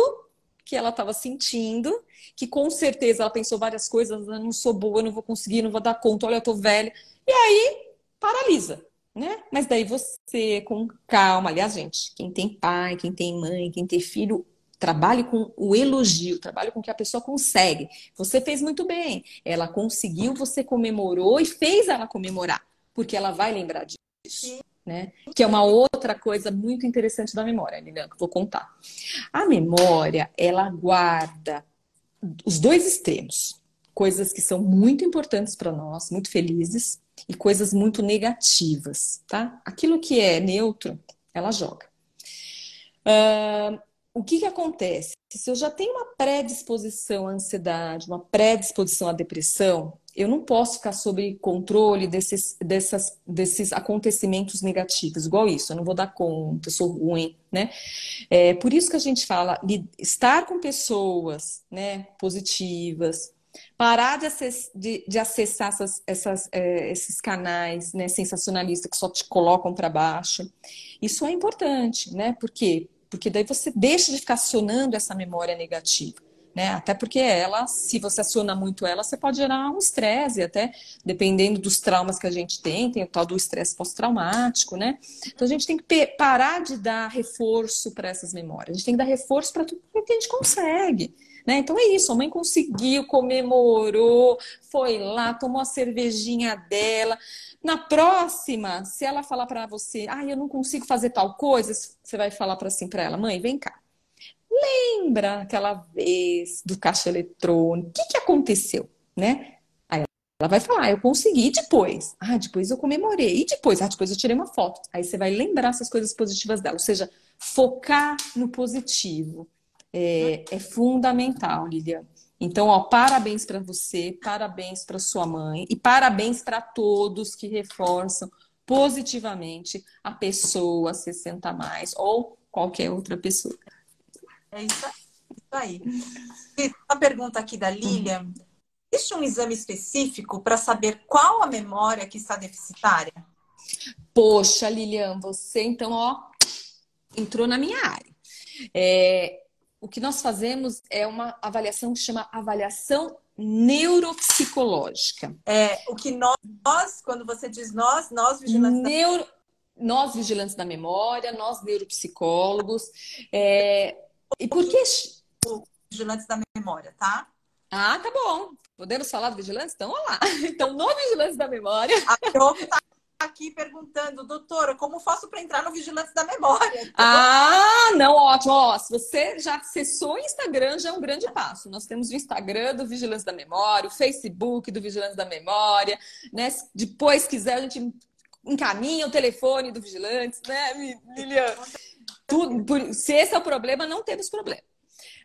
que ela estava sentindo, que com certeza ela pensou várias coisas, eu não sou boa, não vou conseguir, não vou dar conta, olha, eu tô velha. E aí, paralisa, né? Mas daí você, com calma, aliás, gente, quem tem pai, quem tem mãe, quem tem filho, trabalhe com o elogio, trabalhe com o que a pessoa consegue. Você fez muito bem, ela conseguiu, você comemorou e fez ela comemorar, porque ela vai lembrar disso né? Que é uma outra coisa muito interessante da memória, Lilian, que eu vou contar. A memória, ela guarda os dois extremos. Coisas que são muito importantes para nós, muito felizes, e coisas muito negativas, tá? Aquilo que é neutro, ela joga. Uh, o que, que acontece? Se eu já tenho uma predisposição à ansiedade, uma predisposição à depressão, eu não posso ficar sob controle desses, dessas, desses acontecimentos negativos, igual isso, eu não vou dar conta, eu sou ruim, né? É por isso que a gente fala estar com pessoas né, positivas, parar de, acess, de, de acessar essas, essas, é, esses canais né, sensacionalistas que só te colocam para baixo. Isso é importante, né? Por quê? Porque daí você deixa de ficar acionando essa memória negativa né? Até porque ela, se você aciona muito ela, você pode gerar um estresse, até dependendo dos traumas que a gente tem, tem o tal do estresse pós-traumático, né? Então a gente tem que parar de dar reforço para essas memórias, a gente tem que dar reforço para tudo que a gente consegue. Né? Então é isso, a mãe conseguiu, comemorou, foi lá, tomou a cervejinha dela. Na próxima, se ela falar para você, ah, eu não consigo fazer tal coisa, você vai falar para assim para ela, mãe, vem cá, lembra aquela vez do caixa eletrônico? O que, que aconteceu, né? Aí ela vai falar, ah, eu consegui depois. Ah, depois eu comemorei. E depois? Ah, depois eu tirei uma foto. Aí você vai lembrar essas coisas positivas dela. Ou seja, focar no positivo é, é fundamental, Lilian. Então, ó, parabéns para você, parabéns para sua mãe e parabéns para todos que reforçam positivamente a pessoa 60 mais ou qualquer outra pessoa. É isso aí. E a pergunta aqui da Lilian. Existe um exame específico para saber qual a memória que está deficitária? Poxa, Lilian, você então, ó, entrou na minha área. É, o que nós fazemos é uma avaliação que chama avaliação neuropsicológica. É, o que nós, nós, quando você diz nós, nós vigilantes Neuro... da... Nós vigilantes da memória, nós neuropsicólogos, é, e por que. Vigilantes da memória, tá? Ah, tá bom. Podemos falar do Vigilantes? Então, vamos lá. Então, no Vigilantes da Memória. A Diogo tá aqui perguntando, doutora, como faço para entrar no Vigilantes da Memória? Ah, não, ótimo. Ó, se você já acessou o Instagram, já é um grande passo. Nós temos o Instagram do Vigilância da Memória, o Facebook do Vigilância da Memória, né? Depois, quiser, a gente encaminha o telefone do Vigilantes, né, Lilian? Tudo, por, se esse é o problema, não temos problema.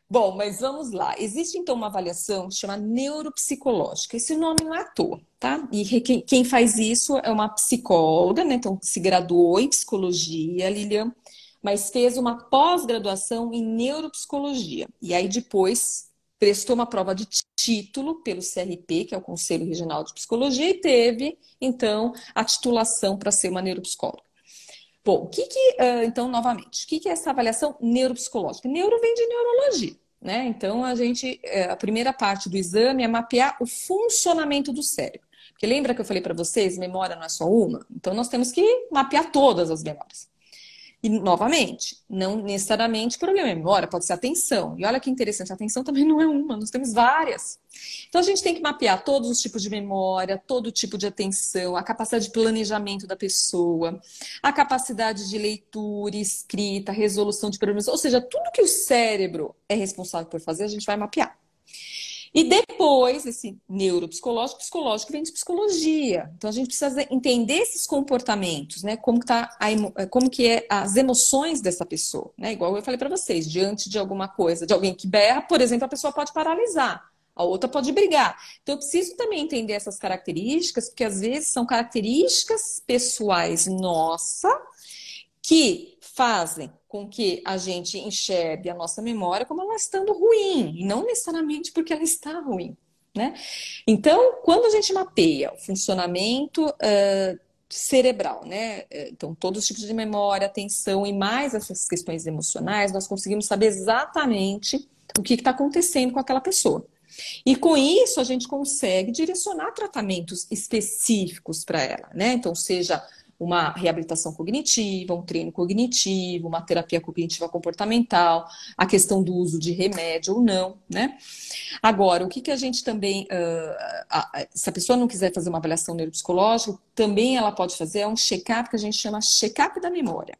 Bom, mas vamos lá. Existe então uma avaliação que chama neuropsicológica. Esse nome não é à toa, tá? E quem, quem faz isso é uma psicóloga, né? Então, se graduou em psicologia, Lilian, mas fez uma pós-graduação em neuropsicologia. E aí depois prestou uma prova de título pelo CRP, que é o Conselho Regional de Psicologia, e teve, então, a titulação para ser uma neuropsicóloga. Bom, o que que, uh, então, novamente, o que que é essa avaliação neuropsicológica? Neuro vem de neurologia, né? Então, a gente, eh, a primeira parte do exame é mapear o funcionamento do cérebro. Porque lembra que eu falei para vocês, memória não é só uma? Então, nós temos que mapear todas as memórias. E, novamente, não necessariamente problema é memória, pode ser atenção. E olha que interessante, a atenção também não é uma, nós temos várias. Então, a gente tem que mapear todos os tipos de memória, todo tipo de atenção, a capacidade de planejamento da pessoa, a capacidade de leitura, escrita, resolução de problemas, ou seja, tudo que o cérebro é responsável por fazer, a gente vai mapear. E depois, esse neuropsicológico, psicológico vem de psicologia. Então a gente precisa entender esses comportamentos, né? Como que, tá a, como que é as emoções dessa pessoa, né? Igual eu falei para vocês, diante de alguma coisa, de alguém que berra, por exemplo, a pessoa pode paralisar. A outra pode brigar. Então, eu preciso também entender essas características, porque às vezes são características pessoais nossa que fazem com que a gente enxergue a nossa memória como ela estando ruim, e não necessariamente porque ela está ruim. Né? Então, quando a gente mapeia o funcionamento uh, cerebral, né? Então, todos os tipos de memória, atenção e mais essas questões emocionais, nós conseguimos saber exatamente o que está acontecendo com aquela pessoa. E com isso, a gente consegue direcionar tratamentos específicos para ela, né? Então, seja uma reabilitação cognitiva, um treino cognitivo, uma terapia cognitiva comportamental, a questão do uso de remédio ou não, né? Agora, o que, que a gente também, uh, se a pessoa não quiser fazer uma avaliação neuropsicológica, também ela pode fazer é um check-up que a gente chama check-up da memória.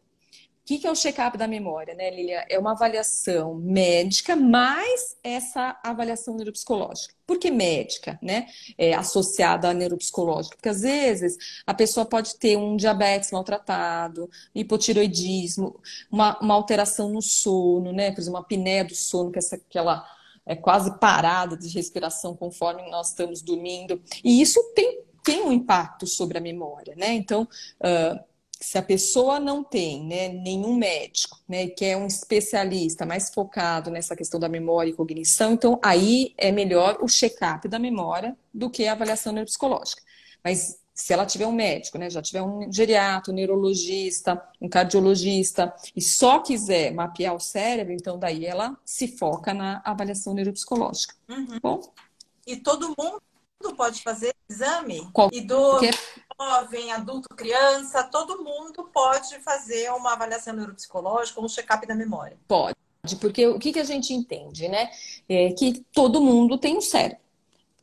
O que, que é o check-up da memória, né, Lilia? É uma avaliação médica mais essa avaliação neuropsicológica. Por que médica, né? É, associada à neuropsicológica? Porque às vezes a pessoa pode ter um diabetes maltratado, hipotiroidismo, uma, uma alteração no sono, né? Por exemplo, uma apneia do sono, que é essa, aquela é quase parada de respiração conforme nós estamos dormindo. E isso tem, tem um impacto sobre a memória, né? Então, uh, se a pessoa não tem né, nenhum médico, né, que é um especialista mais focado nessa questão da memória e cognição, então aí é melhor o check-up da memória do que a avaliação neuropsicológica. Mas se ela tiver um médico, né, já tiver um geriatra, um neurologista, um cardiologista, e só quiser mapear o cérebro, então daí ela se foca na avaliação neuropsicológica. Uhum. Bom? E todo mundo pode fazer exame? Qual... Idoso, jovem, adulto, criança, todo mundo pode fazer uma avaliação neuropsicológica, um check-up da memória. Pode, porque o que, que a gente entende, né? É que todo mundo tem um cérebro.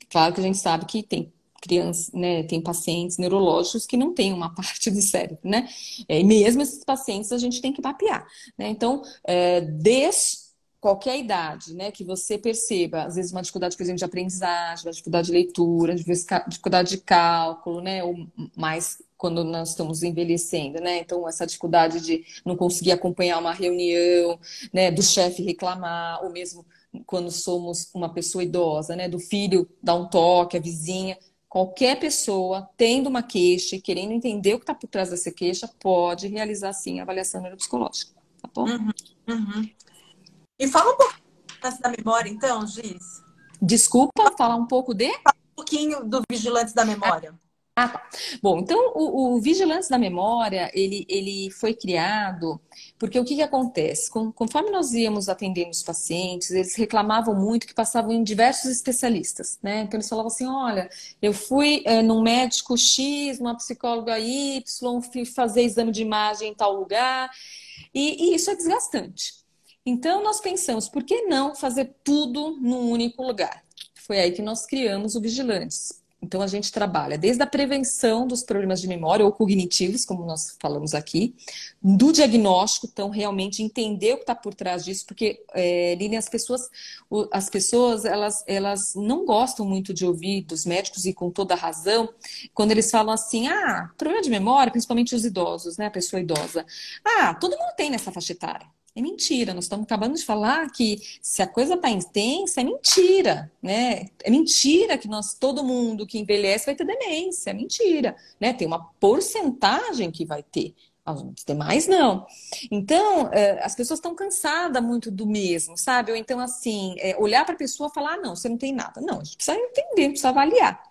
Claro que a gente sabe que tem crianças, né, tem pacientes neurológicos que não têm uma parte do cérebro, né? É, e mesmo esses pacientes a gente tem que mapear, né? Então, é, desde qualquer idade, né, que você perceba, às vezes uma dificuldade, por exemplo, de aprendizagem, uma dificuldade de leitura, dificuldade de cálculo, né, ou mais quando nós estamos envelhecendo, né? Então essa dificuldade de não conseguir acompanhar uma reunião, né, do chefe reclamar, ou mesmo quando somos uma pessoa idosa, né, do filho dar um toque, a vizinha, qualquer pessoa tendo uma queixa e querendo entender o que está por trás dessa queixa pode realizar sim a avaliação neuropsicológica, tá bom? Uhum, uhum. E fala um pouco da memória, então, Giz. Desculpa, falar um pouco de? Fala um pouquinho do Vigilantes da Memória. Ah, tá. Bom, então o, o Vigilantes da Memória, ele, ele foi criado porque o que, que acontece? Com, conforme nós íamos atendendo os pacientes, eles reclamavam muito que passavam em diversos especialistas, né? Então eles falavam assim, olha, eu fui é, num médico X, uma psicóloga Y, fui fazer exame de imagem em tal lugar, e, e isso é desgastante. Então, nós pensamos, por que não fazer tudo num único lugar? Foi aí que nós criamos o Vigilantes. Então, a gente trabalha desde a prevenção dos problemas de memória ou cognitivos, como nós falamos aqui, do diagnóstico, então, realmente entender o que está por trás disso, porque, é, as pessoas, as pessoas elas, elas não gostam muito de ouvir dos médicos, e com toda razão, quando eles falam assim: ah, problema de memória, principalmente os idosos, né, a pessoa idosa. Ah, todo mundo tem nessa faixa etária. É mentira. Nós estamos acabando de falar que se a coisa está intensa, é mentira, né? É mentira que nós, todo mundo que envelhece vai ter demência. É mentira, né? Tem uma porcentagem que vai ter. Os demais não. Então, é, as pessoas estão cansadas muito do mesmo, sabe? Ou então, assim, é, olhar para a pessoa e falar: ah, não, você não tem nada. Não, a gente precisa entender, precisa avaliar.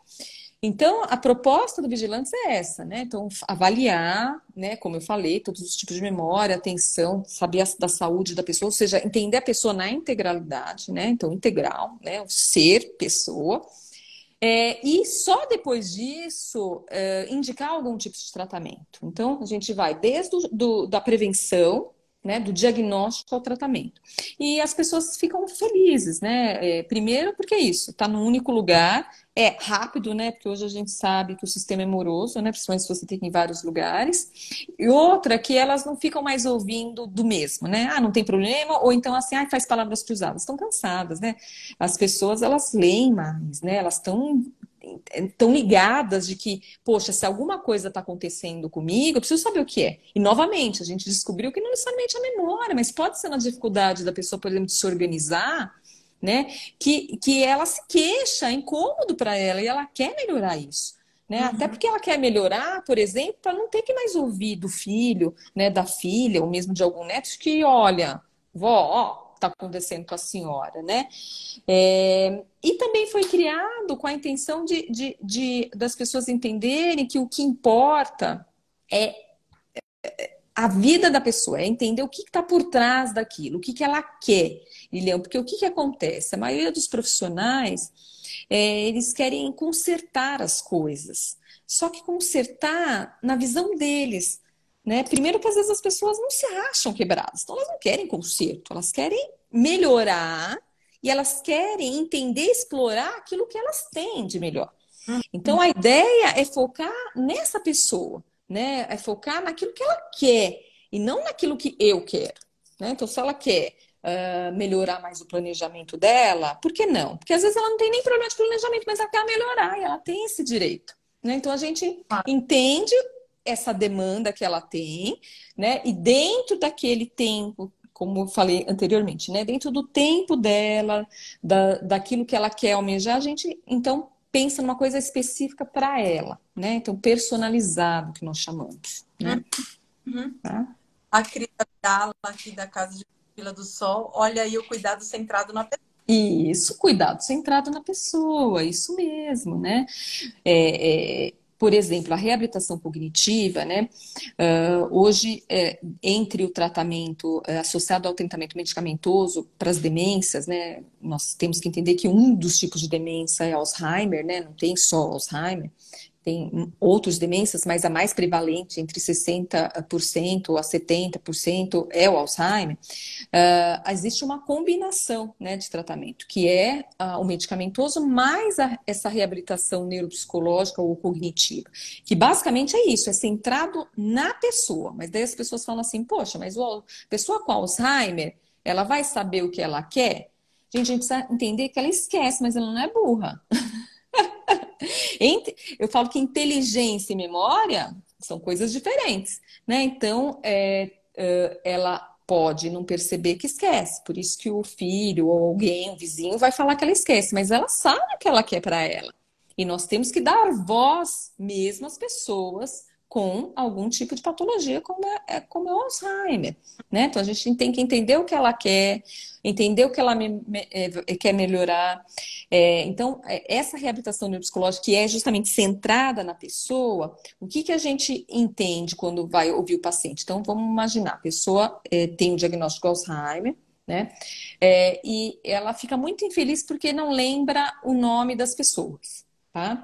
Então, a proposta do Vigilantes é essa, né? Então, avaliar, né, como eu falei, todos os tipos de memória, atenção, saber da saúde da pessoa, ou seja, entender a pessoa na integralidade, né? Então, integral, né? O ser pessoa. É, e só depois disso é, indicar algum tipo de tratamento. Então, a gente vai desde do, do, da prevenção, né, do diagnóstico ao tratamento. E as pessoas ficam felizes, né? É, primeiro porque é isso, está num único lugar, é rápido, né? Porque hoje a gente sabe que o sistema é moroso, né? Principalmente se você tem que ir em vários lugares. E outra que elas não ficam mais ouvindo do mesmo, né? Ah, não tem problema, ou então assim, ah, faz palavras cruzadas. Estão cansadas, né? As pessoas elas leem mais, né? Elas estão tão ligadas de que, poxa, se alguma coisa está acontecendo comigo, eu preciso saber o que é. E novamente, a gente descobriu que não necessariamente é a memória, mas pode ser na dificuldade da pessoa, por exemplo, de se organizar, né? Que, que ela se queixa, é incômodo para ela e ela quer melhorar isso. Né? Uhum. Até porque ela quer melhorar, por exemplo, para não ter que mais ouvir do filho, né, da filha, ou mesmo de algum neto, que olha, vó, ó, está acontecendo com a senhora, né? É, e também foi criado com a intenção de, de, de, das pessoas entenderem que o que importa é, é a vida da pessoa, é entender o que está por trás daquilo, o que, que ela quer, Lilian, porque o que, que acontece? A maioria dos profissionais, é, eles querem consertar as coisas, só que consertar na visão deles, né? Primeiro que às vezes as pessoas não se acham quebradas, então elas não querem conserto, elas querem melhorar e elas querem entender, explorar aquilo que elas têm de melhor. Uhum. Então a ideia é focar nessa pessoa, né? É focar naquilo que ela quer e não naquilo que eu quero. Né? Então, se ela quer uh, melhorar mais o planejamento dela, por que não? Porque às vezes ela não tem nem problema de planejamento, mas ela quer melhorar e ela tem esse direito. Né? Então a gente entende essa demanda que ela tem, né? E dentro daquele tempo, como eu falei anteriormente, né? Dentro do tempo dela, da, daquilo que ela quer almejar, a gente então pensa numa coisa específica para ela, né? Então, personalizado, que nós chamamos. Né? Uhum. Tá? A Cris Dala, aqui da Casa de Vila do Sol, olha aí o cuidado centrado na pessoa. Isso, cuidado centrado na pessoa, isso mesmo, né? É, é, por exemplo, a reabilitação cognitiva, né? Uh, hoje, é, entre o tratamento é, associado ao tratamento medicamentoso para as demências, né? Nós temos que entender que um dos tipos de demência é Alzheimer, né? Não tem só Alzheimer tem outras demências, mas a mais prevalente, entre 60% a 70%, é o Alzheimer, uh, existe uma combinação né, de tratamento, que é uh, o medicamentoso mais a, essa reabilitação neuropsicológica ou cognitiva, que basicamente é isso, é centrado na pessoa. Mas daí as pessoas falam assim, poxa, mas a pessoa com Alzheimer, ela vai saber o que ela quer? Gente, a gente precisa entender que ela esquece, mas ela não é burra. Eu falo que inteligência e memória são coisas diferentes, né? Então, é, é, ela pode não perceber que esquece, por isso que o filho ou alguém, o vizinho, vai falar que ela esquece, mas ela sabe o que ela quer para ela. E nós temos que dar voz mesmo às pessoas com algum tipo de patologia, como é, é, como é o Alzheimer. Né? Então a gente tem que entender o que ela quer, entender o que ela me, me, é, quer melhorar. É, então, é, essa reabilitação neuropsicológica, que é justamente centrada na pessoa, o que, que a gente entende quando vai ouvir o paciente? Então, vamos imaginar, a pessoa é, tem o diagnóstico de Alzheimer, né? É, e ela fica muito infeliz porque não lembra o nome das pessoas, tá?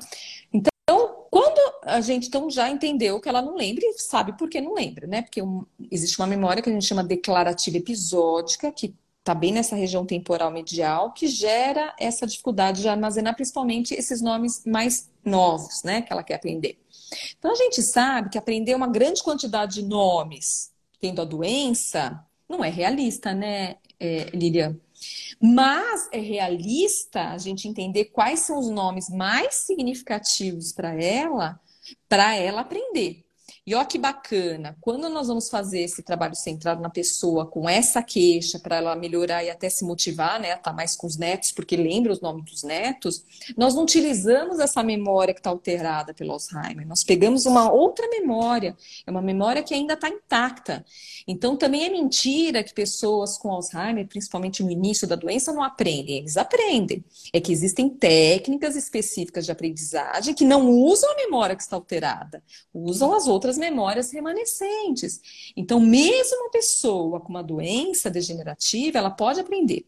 Então, quando a gente então já entendeu que ela não lembra e sabe por que não lembra, né? Porque um, existe uma memória que a gente chama declarativa episódica, que está bem nessa região temporal medial, que gera essa dificuldade de armazenar principalmente esses nomes mais novos, né? Que ela quer aprender. Então a gente sabe que aprender uma grande quantidade de nomes tendo a doença não é realista, né, é, Lilian? Mas é realista a gente entender quais são os nomes mais significativos para ela, para ela aprender. E ó que bacana, quando nós vamos fazer esse trabalho centrado na pessoa com essa queixa para ela melhorar e até se motivar, né, a estar tá mais com os netos, porque lembra os nomes dos netos, nós não utilizamos essa memória que está alterada pelo Alzheimer. Nós pegamos uma outra memória, é uma memória que ainda está intacta. Então também é mentira que pessoas com Alzheimer, principalmente no início da doença, não aprendem. Eles aprendem. É que existem técnicas específicas de aprendizagem que não usam a memória que está alterada, usam as outras memórias remanescentes. Então, mesmo uma pessoa com uma doença degenerativa, ela pode aprender.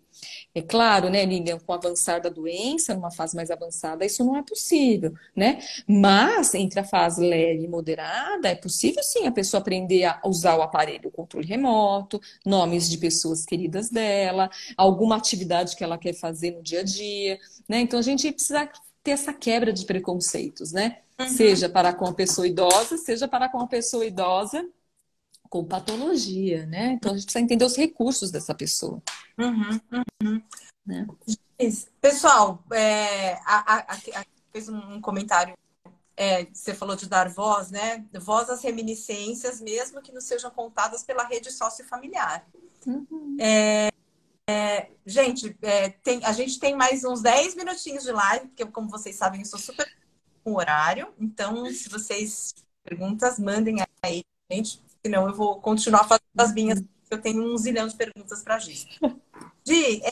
É claro, né, Lilian, com o avançar da doença, numa fase mais avançada, isso não é possível, né? Mas entre a fase leve e moderada, é possível sim a pessoa aprender a usar o aparelho, o controle remoto, nomes de pessoas queridas dela, alguma atividade que ela quer fazer no dia a dia, né? Então a gente precisa ter essa quebra de preconceitos, né? Uhum. Seja para com a pessoa idosa, seja para com a pessoa idosa com patologia, né? Então a gente precisa entender os recursos dessa pessoa. Uhum, uhum. Né? Pessoal, é, a, a, a, fez um comentário. É, você falou de dar voz, né? Voz às reminiscências, mesmo que não sejam contadas pela rede sociofamiliar. Uhum. É, é, gente, é, tem, a gente tem mais uns 10 minutinhos de live, porque, como vocês sabem, eu sou super com horário. Então, se vocês perguntas, mandem aí, gente. Senão eu vou continuar fazendo as minhas. Eu tenho um zilhão de perguntas para a Gi. Gi, é,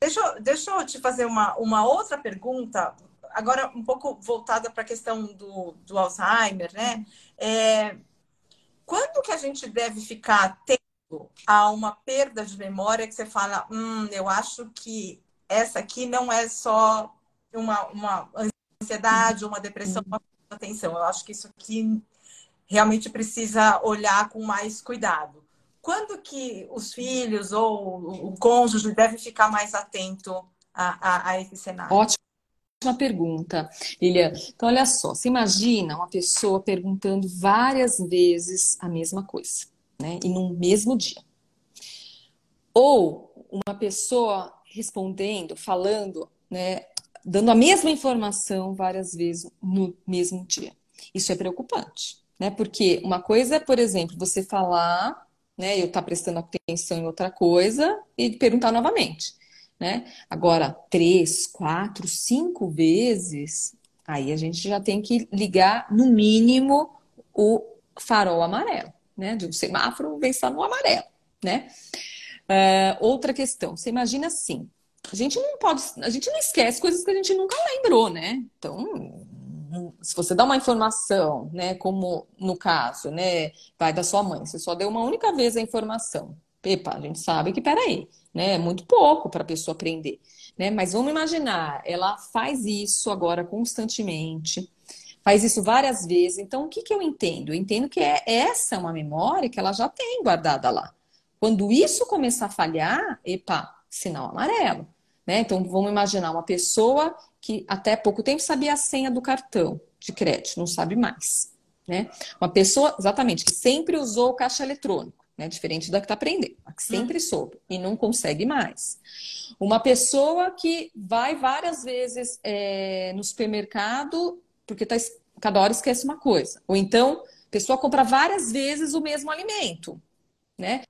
deixa, deixa eu te fazer uma, uma outra pergunta, agora um pouco voltada para a questão do, do Alzheimer, né? É, quando que a gente deve ficar atento a uma perda de memória que você fala, hum, eu acho que essa aqui não é só uma, uma ansiedade, uma depressão, uma atenção. Eu acho que isso aqui realmente precisa olhar com mais cuidado. Quando que os filhos ou o cônjuge deve ficar mais atento a, a, a esse cenário? Ótima pergunta, Lilia. Então, olha só, você imagina uma pessoa perguntando várias vezes a mesma coisa, né? E no mesmo dia. Ou uma pessoa respondendo, falando, né? Dando a mesma informação várias vezes no mesmo dia. Isso é preocupante, né? Porque uma coisa é, por exemplo, você falar, né, eu estar tá prestando atenção em outra coisa e perguntar novamente, né? Agora, três, quatro, cinco vezes, aí a gente já tem que ligar, no mínimo, o farol amarelo, né? De um semáforo vem só no amarelo, né? Uh, outra questão, você imagina assim, a gente não pode, a gente não esquece coisas que a gente nunca lembrou, né? Então, se você dá uma informação, né, como no caso, né, vai da sua mãe, você só deu uma única vez a informação. Epa, a gente sabe que, peraí, né, é muito pouco para a pessoa aprender, né? Mas vamos imaginar, ela faz isso agora constantemente, faz isso várias vezes. Então, o que, que eu entendo? Eu entendo que é essa é uma memória que ela já tem guardada lá. Quando isso começar a falhar, epa, sinal amarelo. Né? Então, vamos imaginar uma pessoa que até pouco tempo sabia a senha do cartão de crédito, não sabe mais. Né? Uma pessoa, exatamente, que sempre usou o caixa eletrônico, né? diferente da que está aprendendo, que sempre hum. soube e não consegue mais. Uma pessoa que vai várias vezes é, no supermercado porque tá, cada hora esquece uma coisa. Ou então, a pessoa compra várias vezes o mesmo alimento. Né?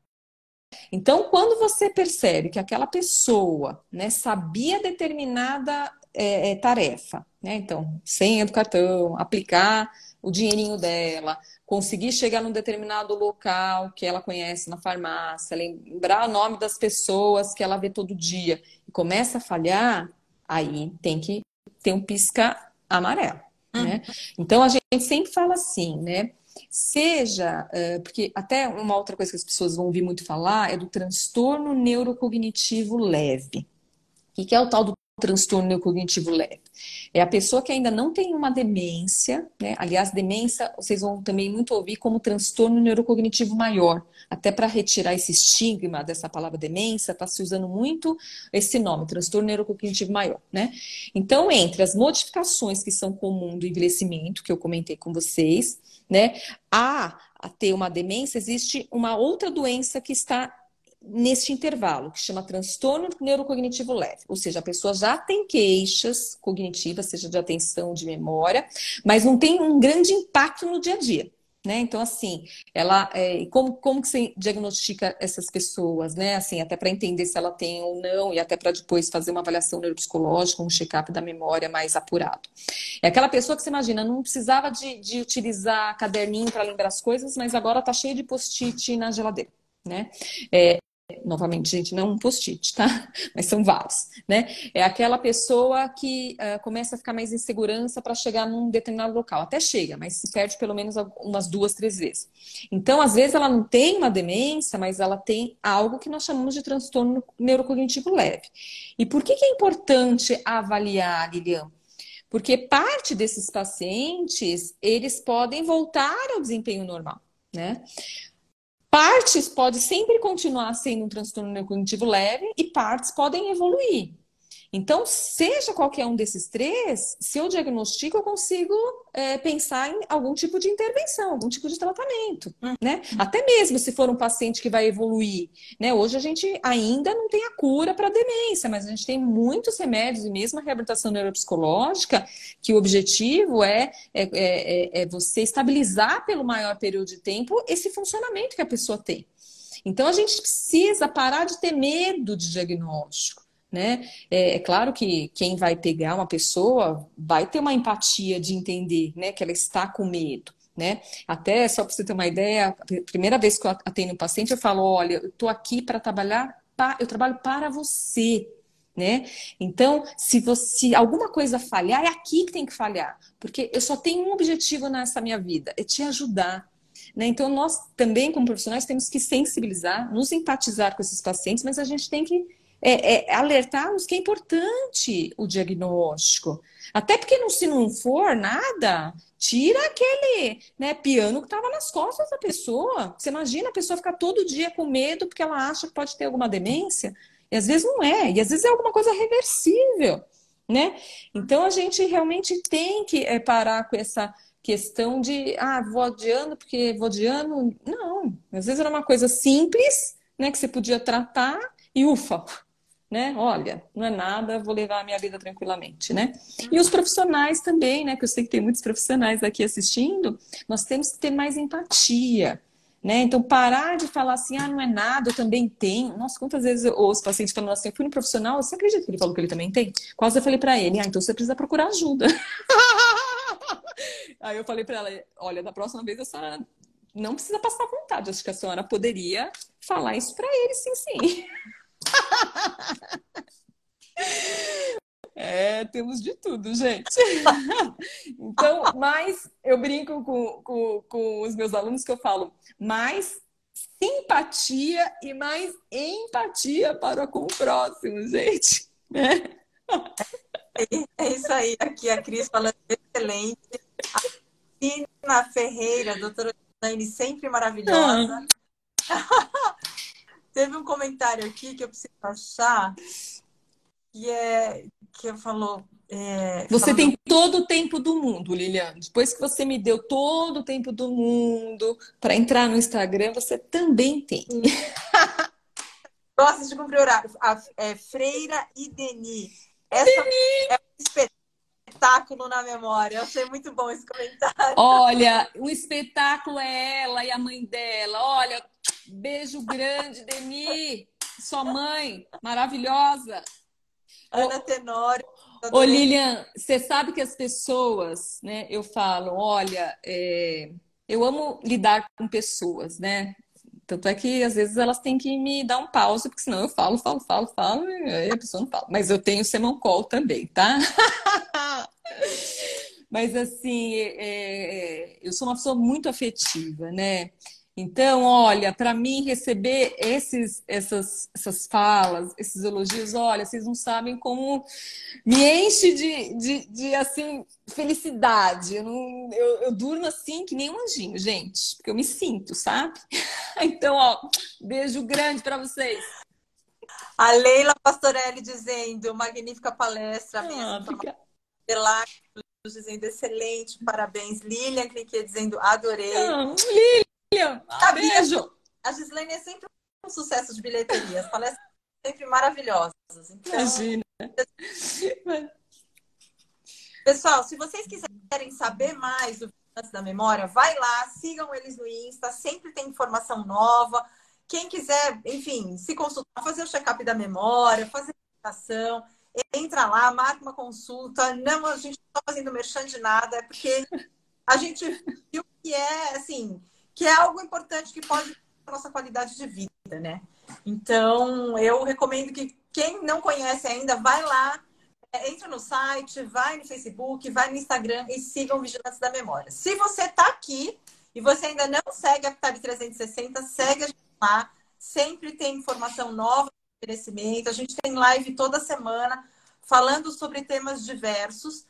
Então, quando você percebe que aquela pessoa né, sabia determinada é, é, tarefa, né? Então, senha do cartão, aplicar o dinheirinho dela, conseguir chegar num determinado local que ela conhece na farmácia, lembrar o nome das pessoas que ela vê todo dia e começa a falhar, aí tem que ter um pisca amarelo, né? uhum. né? Então a gente sempre fala assim, né? Seja, uh, porque até uma outra coisa que as pessoas vão ouvir muito falar é do transtorno neurocognitivo leve. O que é o tal do transtorno neurocognitivo leve? É a pessoa que ainda não tem uma demência, né? Aliás, demência, vocês vão também muito ouvir como transtorno neurocognitivo maior. Até para retirar esse estigma dessa palavra demência, está se usando muito esse nome, transtorno neurocognitivo maior, né? Então, entre as modificações que são comuns do envelhecimento, que eu comentei com vocês, né? A, a ter uma demência, existe uma outra doença que está neste intervalo, que chama transtorno neurocognitivo leve. Ou seja, a pessoa já tem queixas cognitivas, seja de atenção, de memória, mas não tem um grande impacto no dia a dia. Né? Então, assim, ela é, como, como que você diagnostica essas pessoas, né? Assim, até para entender se ela tem ou não, e até para depois fazer uma avaliação neuropsicológica, um check-up da memória mais apurado. É aquela pessoa que você imagina, não precisava de, de utilizar caderninho para lembrar as coisas, mas agora tá cheio de post-it na geladeira. Né? É, novamente, gente, não um post-it, tá? Mas são vários, né? É aquela pessoa que uh, começa a ficar mais em segurança para chegar num determinado local. Até chega, mas se perde pelo menos umas duas, três vezes. Então, às vezes, ela não tem uma demência, mas ela tem algo que nós chamamos de transtorno neurocognitivo leve. E por que, que é importante avaliar, Lilian? Porque parte desses pacientes, eles podem voltar ao desempenho normal, né? Partes pode sempre continuar sendo um transtorno cognitivo leve e partes podem evoluir. Então, seja qualquer um desses três, se eu diagnostico, eu consigo é, pensar em algum tipo de intervenção, algum tipo de tratamento, uhum. né? Até mesmo se for um paciente que vai evoluir, né? Hoje a gente ainda não tem a cura para demência, mas a gente tem muitos remédios e mesmo a reabilitação neuropsicológica, que o objetivo é, é, é, é você estabilizar pelo maior período de tempo esse funcionamento que a pessoa tem. Então a gente precisa parar de ter medo de diagnóstico né? É, é, claro que quem vai pegar uma pessoa vai ter uma empatia de entender, né, que ela está com medo. Né? Até só para você ter uma ideia, a primeira vez que eu atendo um paciente, eu falo: olha, eu estou aqui para trabalhar, eu trabalho para você. Né? Então, se você alguma coisa falhar, é aqui que tem que falhar, porque eu só tenho um objetivo nessa minha vida, é te ajudar. Né? Então, nós também, como profissionais, temos que sensibilizar, nos empatizar com esses pacientes, mas a gente tem que é, é, alertar-nos que é importante o diagnóstico. Até porque não, se não for nada, tira aquele né, piano que estava nas costas da pessoa. Você imagina a pessoa ficar todo dia com medo porque ela acha que pode ter alguma demência. E às vezes não é, e às vezes é alguma coisa reversível. Né? Então a gente realmente tem que é, parar com essa questão de ah, vou adiando porque vou adiando. Não, às vezes era uma coisa simples, né, que você podia tratar e ufa, né? Olha, não é nada, vou levar a minha vida tranquilamente, né? E os profissionais também, né? Que eu sei que tem muitos profissionais aqui assistindo, nós temos que ter mais empatia. Né? Então, parar de falar assim, ah, não é nada, eu também tenho. Nossa, quantas vezes os pacientes falam assim, eu fui no profissional, você acredita que ele falou que ele também tem? Quase eu falei para ele, ah, então você precisa procurar ajuda. Aí eu falei para ela, olha, da próxima vez a senhora não precisa passar vontade, acho que a senhora poderia falar isso para ele, sim, sim. É, temos de tudo, gente. Então, mais eu brinco com, com, com os meus alunos que eu falo mais simpatia e mais empatia para com o próximo, gente. É, é isso aí. Aqui a Cris falando excelente. A Cristina Ferreira, doutora Jane, sempre maravilhosa. Ah. Teve um comentário aqui que eu preciso achar, que é que falou. É, você tem todo o tempo do mundo, Liliane. Depois que você me deu todo o tempo do mundo para entrar no Instagram, você também tem. Gosta de cumprir horário. A, é, Freira e Deni. Essa Deni! é um espetáculo na memória. Eu achei muito bom esse comentário. Olha, o espetáculo é ela e a mãe dela. Olha, Beijo grande, Deni. Sua mãe, maravilhosa. Ana Tenório. Ô, Lilian, você sabe que as pessoas, né? Eu falo, olha, é, eu amo lidar com pessoas, né? Tanto é que às vezes elas têm que me dar um pause, porque senão eu falo, falo, falo, falo, e aí a pessoa não fala. Mas eu tenho Semon Call também, tá? Mas assim, é, é, eu sou uma pessoa muito afetiva, né? Então, olha, para mim receber esses, essas, essas falas, esses elogios, olha, vocês não sabem como me enche de, de, de assim, felicidade. Eu, não, eu, eu, durmo assim que nem um anjinho, gente, porque eu me sinto, sabe? Então, ó, beijo grande para vocês. A Leila Pastorelli dizendo, magnífica palestra, ah, fica... dizendo excelente, parabéns. Lilian Clique dizendo adorei. Ah, Lilian. William, ah, beijo. A Gislaine é sempre um sucesso de bilheteria. As palestras são sempre maravilhosas. Então, Imagina. Pessoal, se vocês quiserem saber mais do Vigilantes da Memória, vai lá, sigam eles no Insta, sempre tem informação nova. Quem quiser, enfim, se consultar, fazer o check-up da memória, fazer meditação, entra lá, marca uma consulta. Não, a gente não está fazendo merchan de nada, é porque a gente viu que é, assim, que é algo importante que pode a nossa qualidade de vida, né? Então, eu recomendo que quem não conhece ainda, vai lá, é, entra no site, vai no Facebook, vai no Instagram e siga o Vigilantes da Memória. Se você está aqui e você ainda não segue a Aptari 360, segue a gente lá. Sempre tem informação nova de merecimento. A gente tem live toda semana falando sobre temas diversos.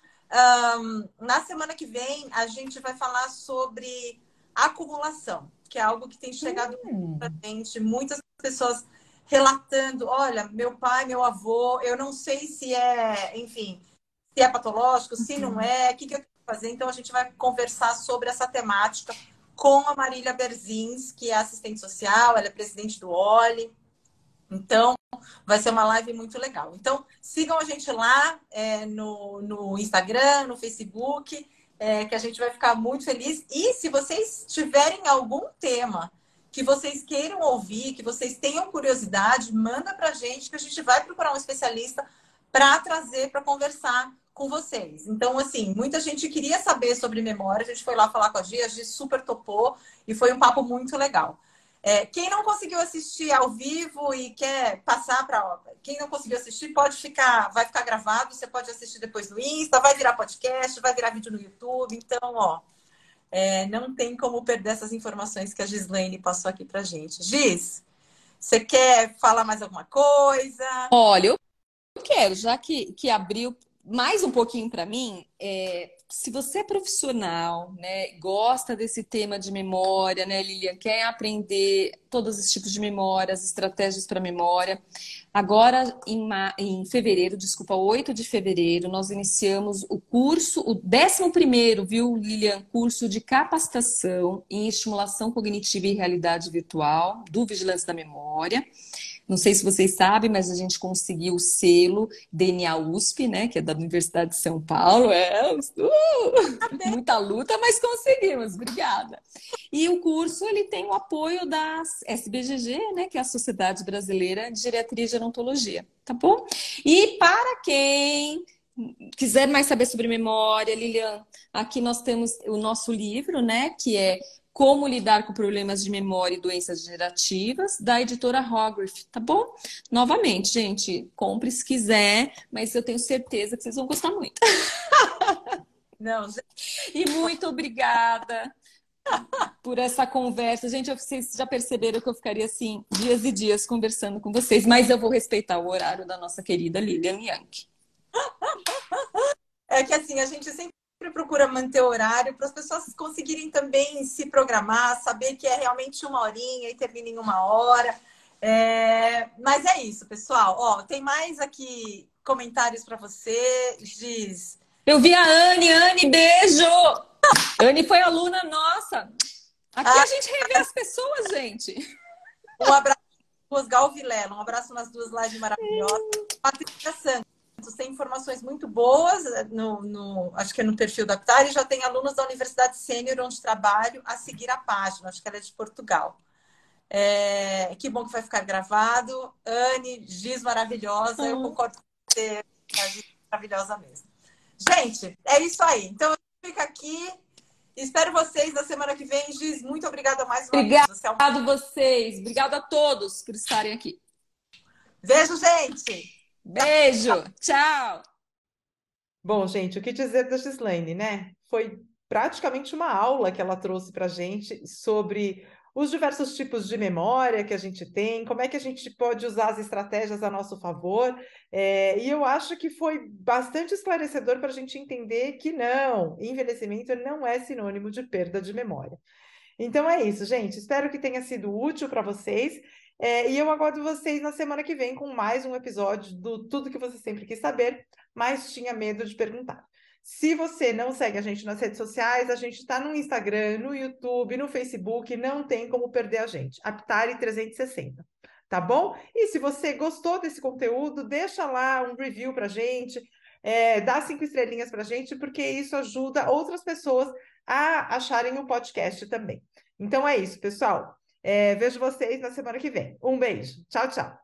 Um, na semana que vem, a gente vai falar sobre acumulação, que é algo que tem chegado hum. para gente. Muitas pessoas relatando: olha, meu pai, meu avô, eu não sei se é, enfim, se é patológico, se uhum. não é, o que, que eu tenho que fazer. Então, a gente vai conversar sobre essa temática com a Marília Berzins, que é assistente social, ela é presidente do OLI. Então, vai ser uma live muito legal. Então, sigam a gente lá é, no, no Instagram, no Facebook, é, que a gente vai ficar muito feliz. E se vocês tiverem algum tema que vocês queiram ouvir, que vocês tenham curiosidade, manda para a gente que a gente vai procurar um especialista para trazer, para conversar com vocês. Então, assim, muita gente queria saber sobre memória, a gente foi lá falar com a Gia, a Gia super topou e foi um papo muito legal. É, quem não conseguiu assistir ao vivo e quer passar para. Quem não conseguiu assistir, pode ficar, vai ficar gravado, você pode assistir depois no Insta, vai virar podcast, vai virar vídeo no YouTube. Então, ó, é, não tem como perder essas informações que a Gislaine passou aqui pra gente. Giz, você quer falar mais alguma coisa? Olha, eu quero, já que, que abriu mais um pouquinho para mim, é, se você é profissional, né, gosta desse tema de memória, né, Lilian, quer aprender todos os tipos de memória, as estratégias para memória, agora em, em fevereiro, desculpa, 8 de fevereiro, nós iniciamos o curso, o 11 viu, Lilian, curso de capacitação em estimulação cognitiva e realidade virtual do Vigilância da Memória. Não sei se vocês sabem, mas a gente conseguiu o selo DNA USP, né? Que é da Universidade de São Paulo. É, uh, muita luta, mas conseguimos. Obrigada. E o curso ele tem o apoio da SBGG, né? Que é a Sociedade Brasileira de Geriatria e Gerontologia, tá bom? E para quem quiser mais saber sobre memória, Lilian, aqui nós temos o nosso livro, né? Que é como lidar com problemas de memória e doenças degenerativas, da editora Hogriff, tá bom? Novamente, gente, compre se quiser, mas eu tenho certeza que vocês vão gostar muito. Não, e muito obrigada por essa conversa. Gente, vocês já perceberam que eu ficaria assim, dias e dias conversando com vocês, mas eu vou respeitar o horário da nossa querida Lilian Young. É que assim, a gente sempre sempre procura manter o horário para as pessoas conseguirem também se programar, saber que é realmente uma horinha e termina em uma hora. É... Mas é isso, pessoal. Ó, tem mais aqui comentários para você. Diz. Eu vi a Anne, Anne, beijo! Anne foi aluna nossa. Aqui ah, a gente revê as pessoas, gente. Um abraço, duas Gal Vilela. Um abraço nas duas lives maravilhosas. Patrícia Santos tem informações muito boas eh, no, no, acho que é no perfil da Aptar e já tem alunos da Universidade Sênior onde trabalho a seguir a página, acho que ela é de Portugal. É, que bom que vai ficar gravado. Anne, Giz maravilhosa, eu concordo com você, a Giz maravilhosa mesmo. Gente, é isso aí. Então, eu fico aqui. Espero vocês na semana que vem. Giz, muito obrigada mais uma Obrigado vez. Obrigado a vocês. Obrigada a todos por estarem aqui. Beijo, gente! Beijo, tchau. Bom, gente, o que dizer da Gislaine, né? Foi praticamente uma aula que ela trouxe para gente sobre os diversos tipos de memória que a gente tem, como é que a gente pode usar as estratégias a nosso favor. É, e eu acho que foi bastante esclarecedor para a gente entender que não, envelhecimento não é sinônimo de perda de memória. Então é isso, gente. Espero que tenha sido útil para vocês. É, e eu aguardo vocês na semana que vem com mais um episódio do Tudo que você sempre quis saber, mas tinha medo de perguntar. Se você não segue a gente nas redes sociais, a gente está no Instagram, no YouTube, no Facebook, não tem como perder a gente. Aptare 360, tá bom? E se você gostou desse conteúdo, deixa lá um review pra gente, é, dá cinco estrelinhas para a gente, porque isso ajuda outras pessoas a acharem o podcast também. Então é isso, pessoal. É, vejo vocês na semana que vem. Um beijo. Tchau, tchau.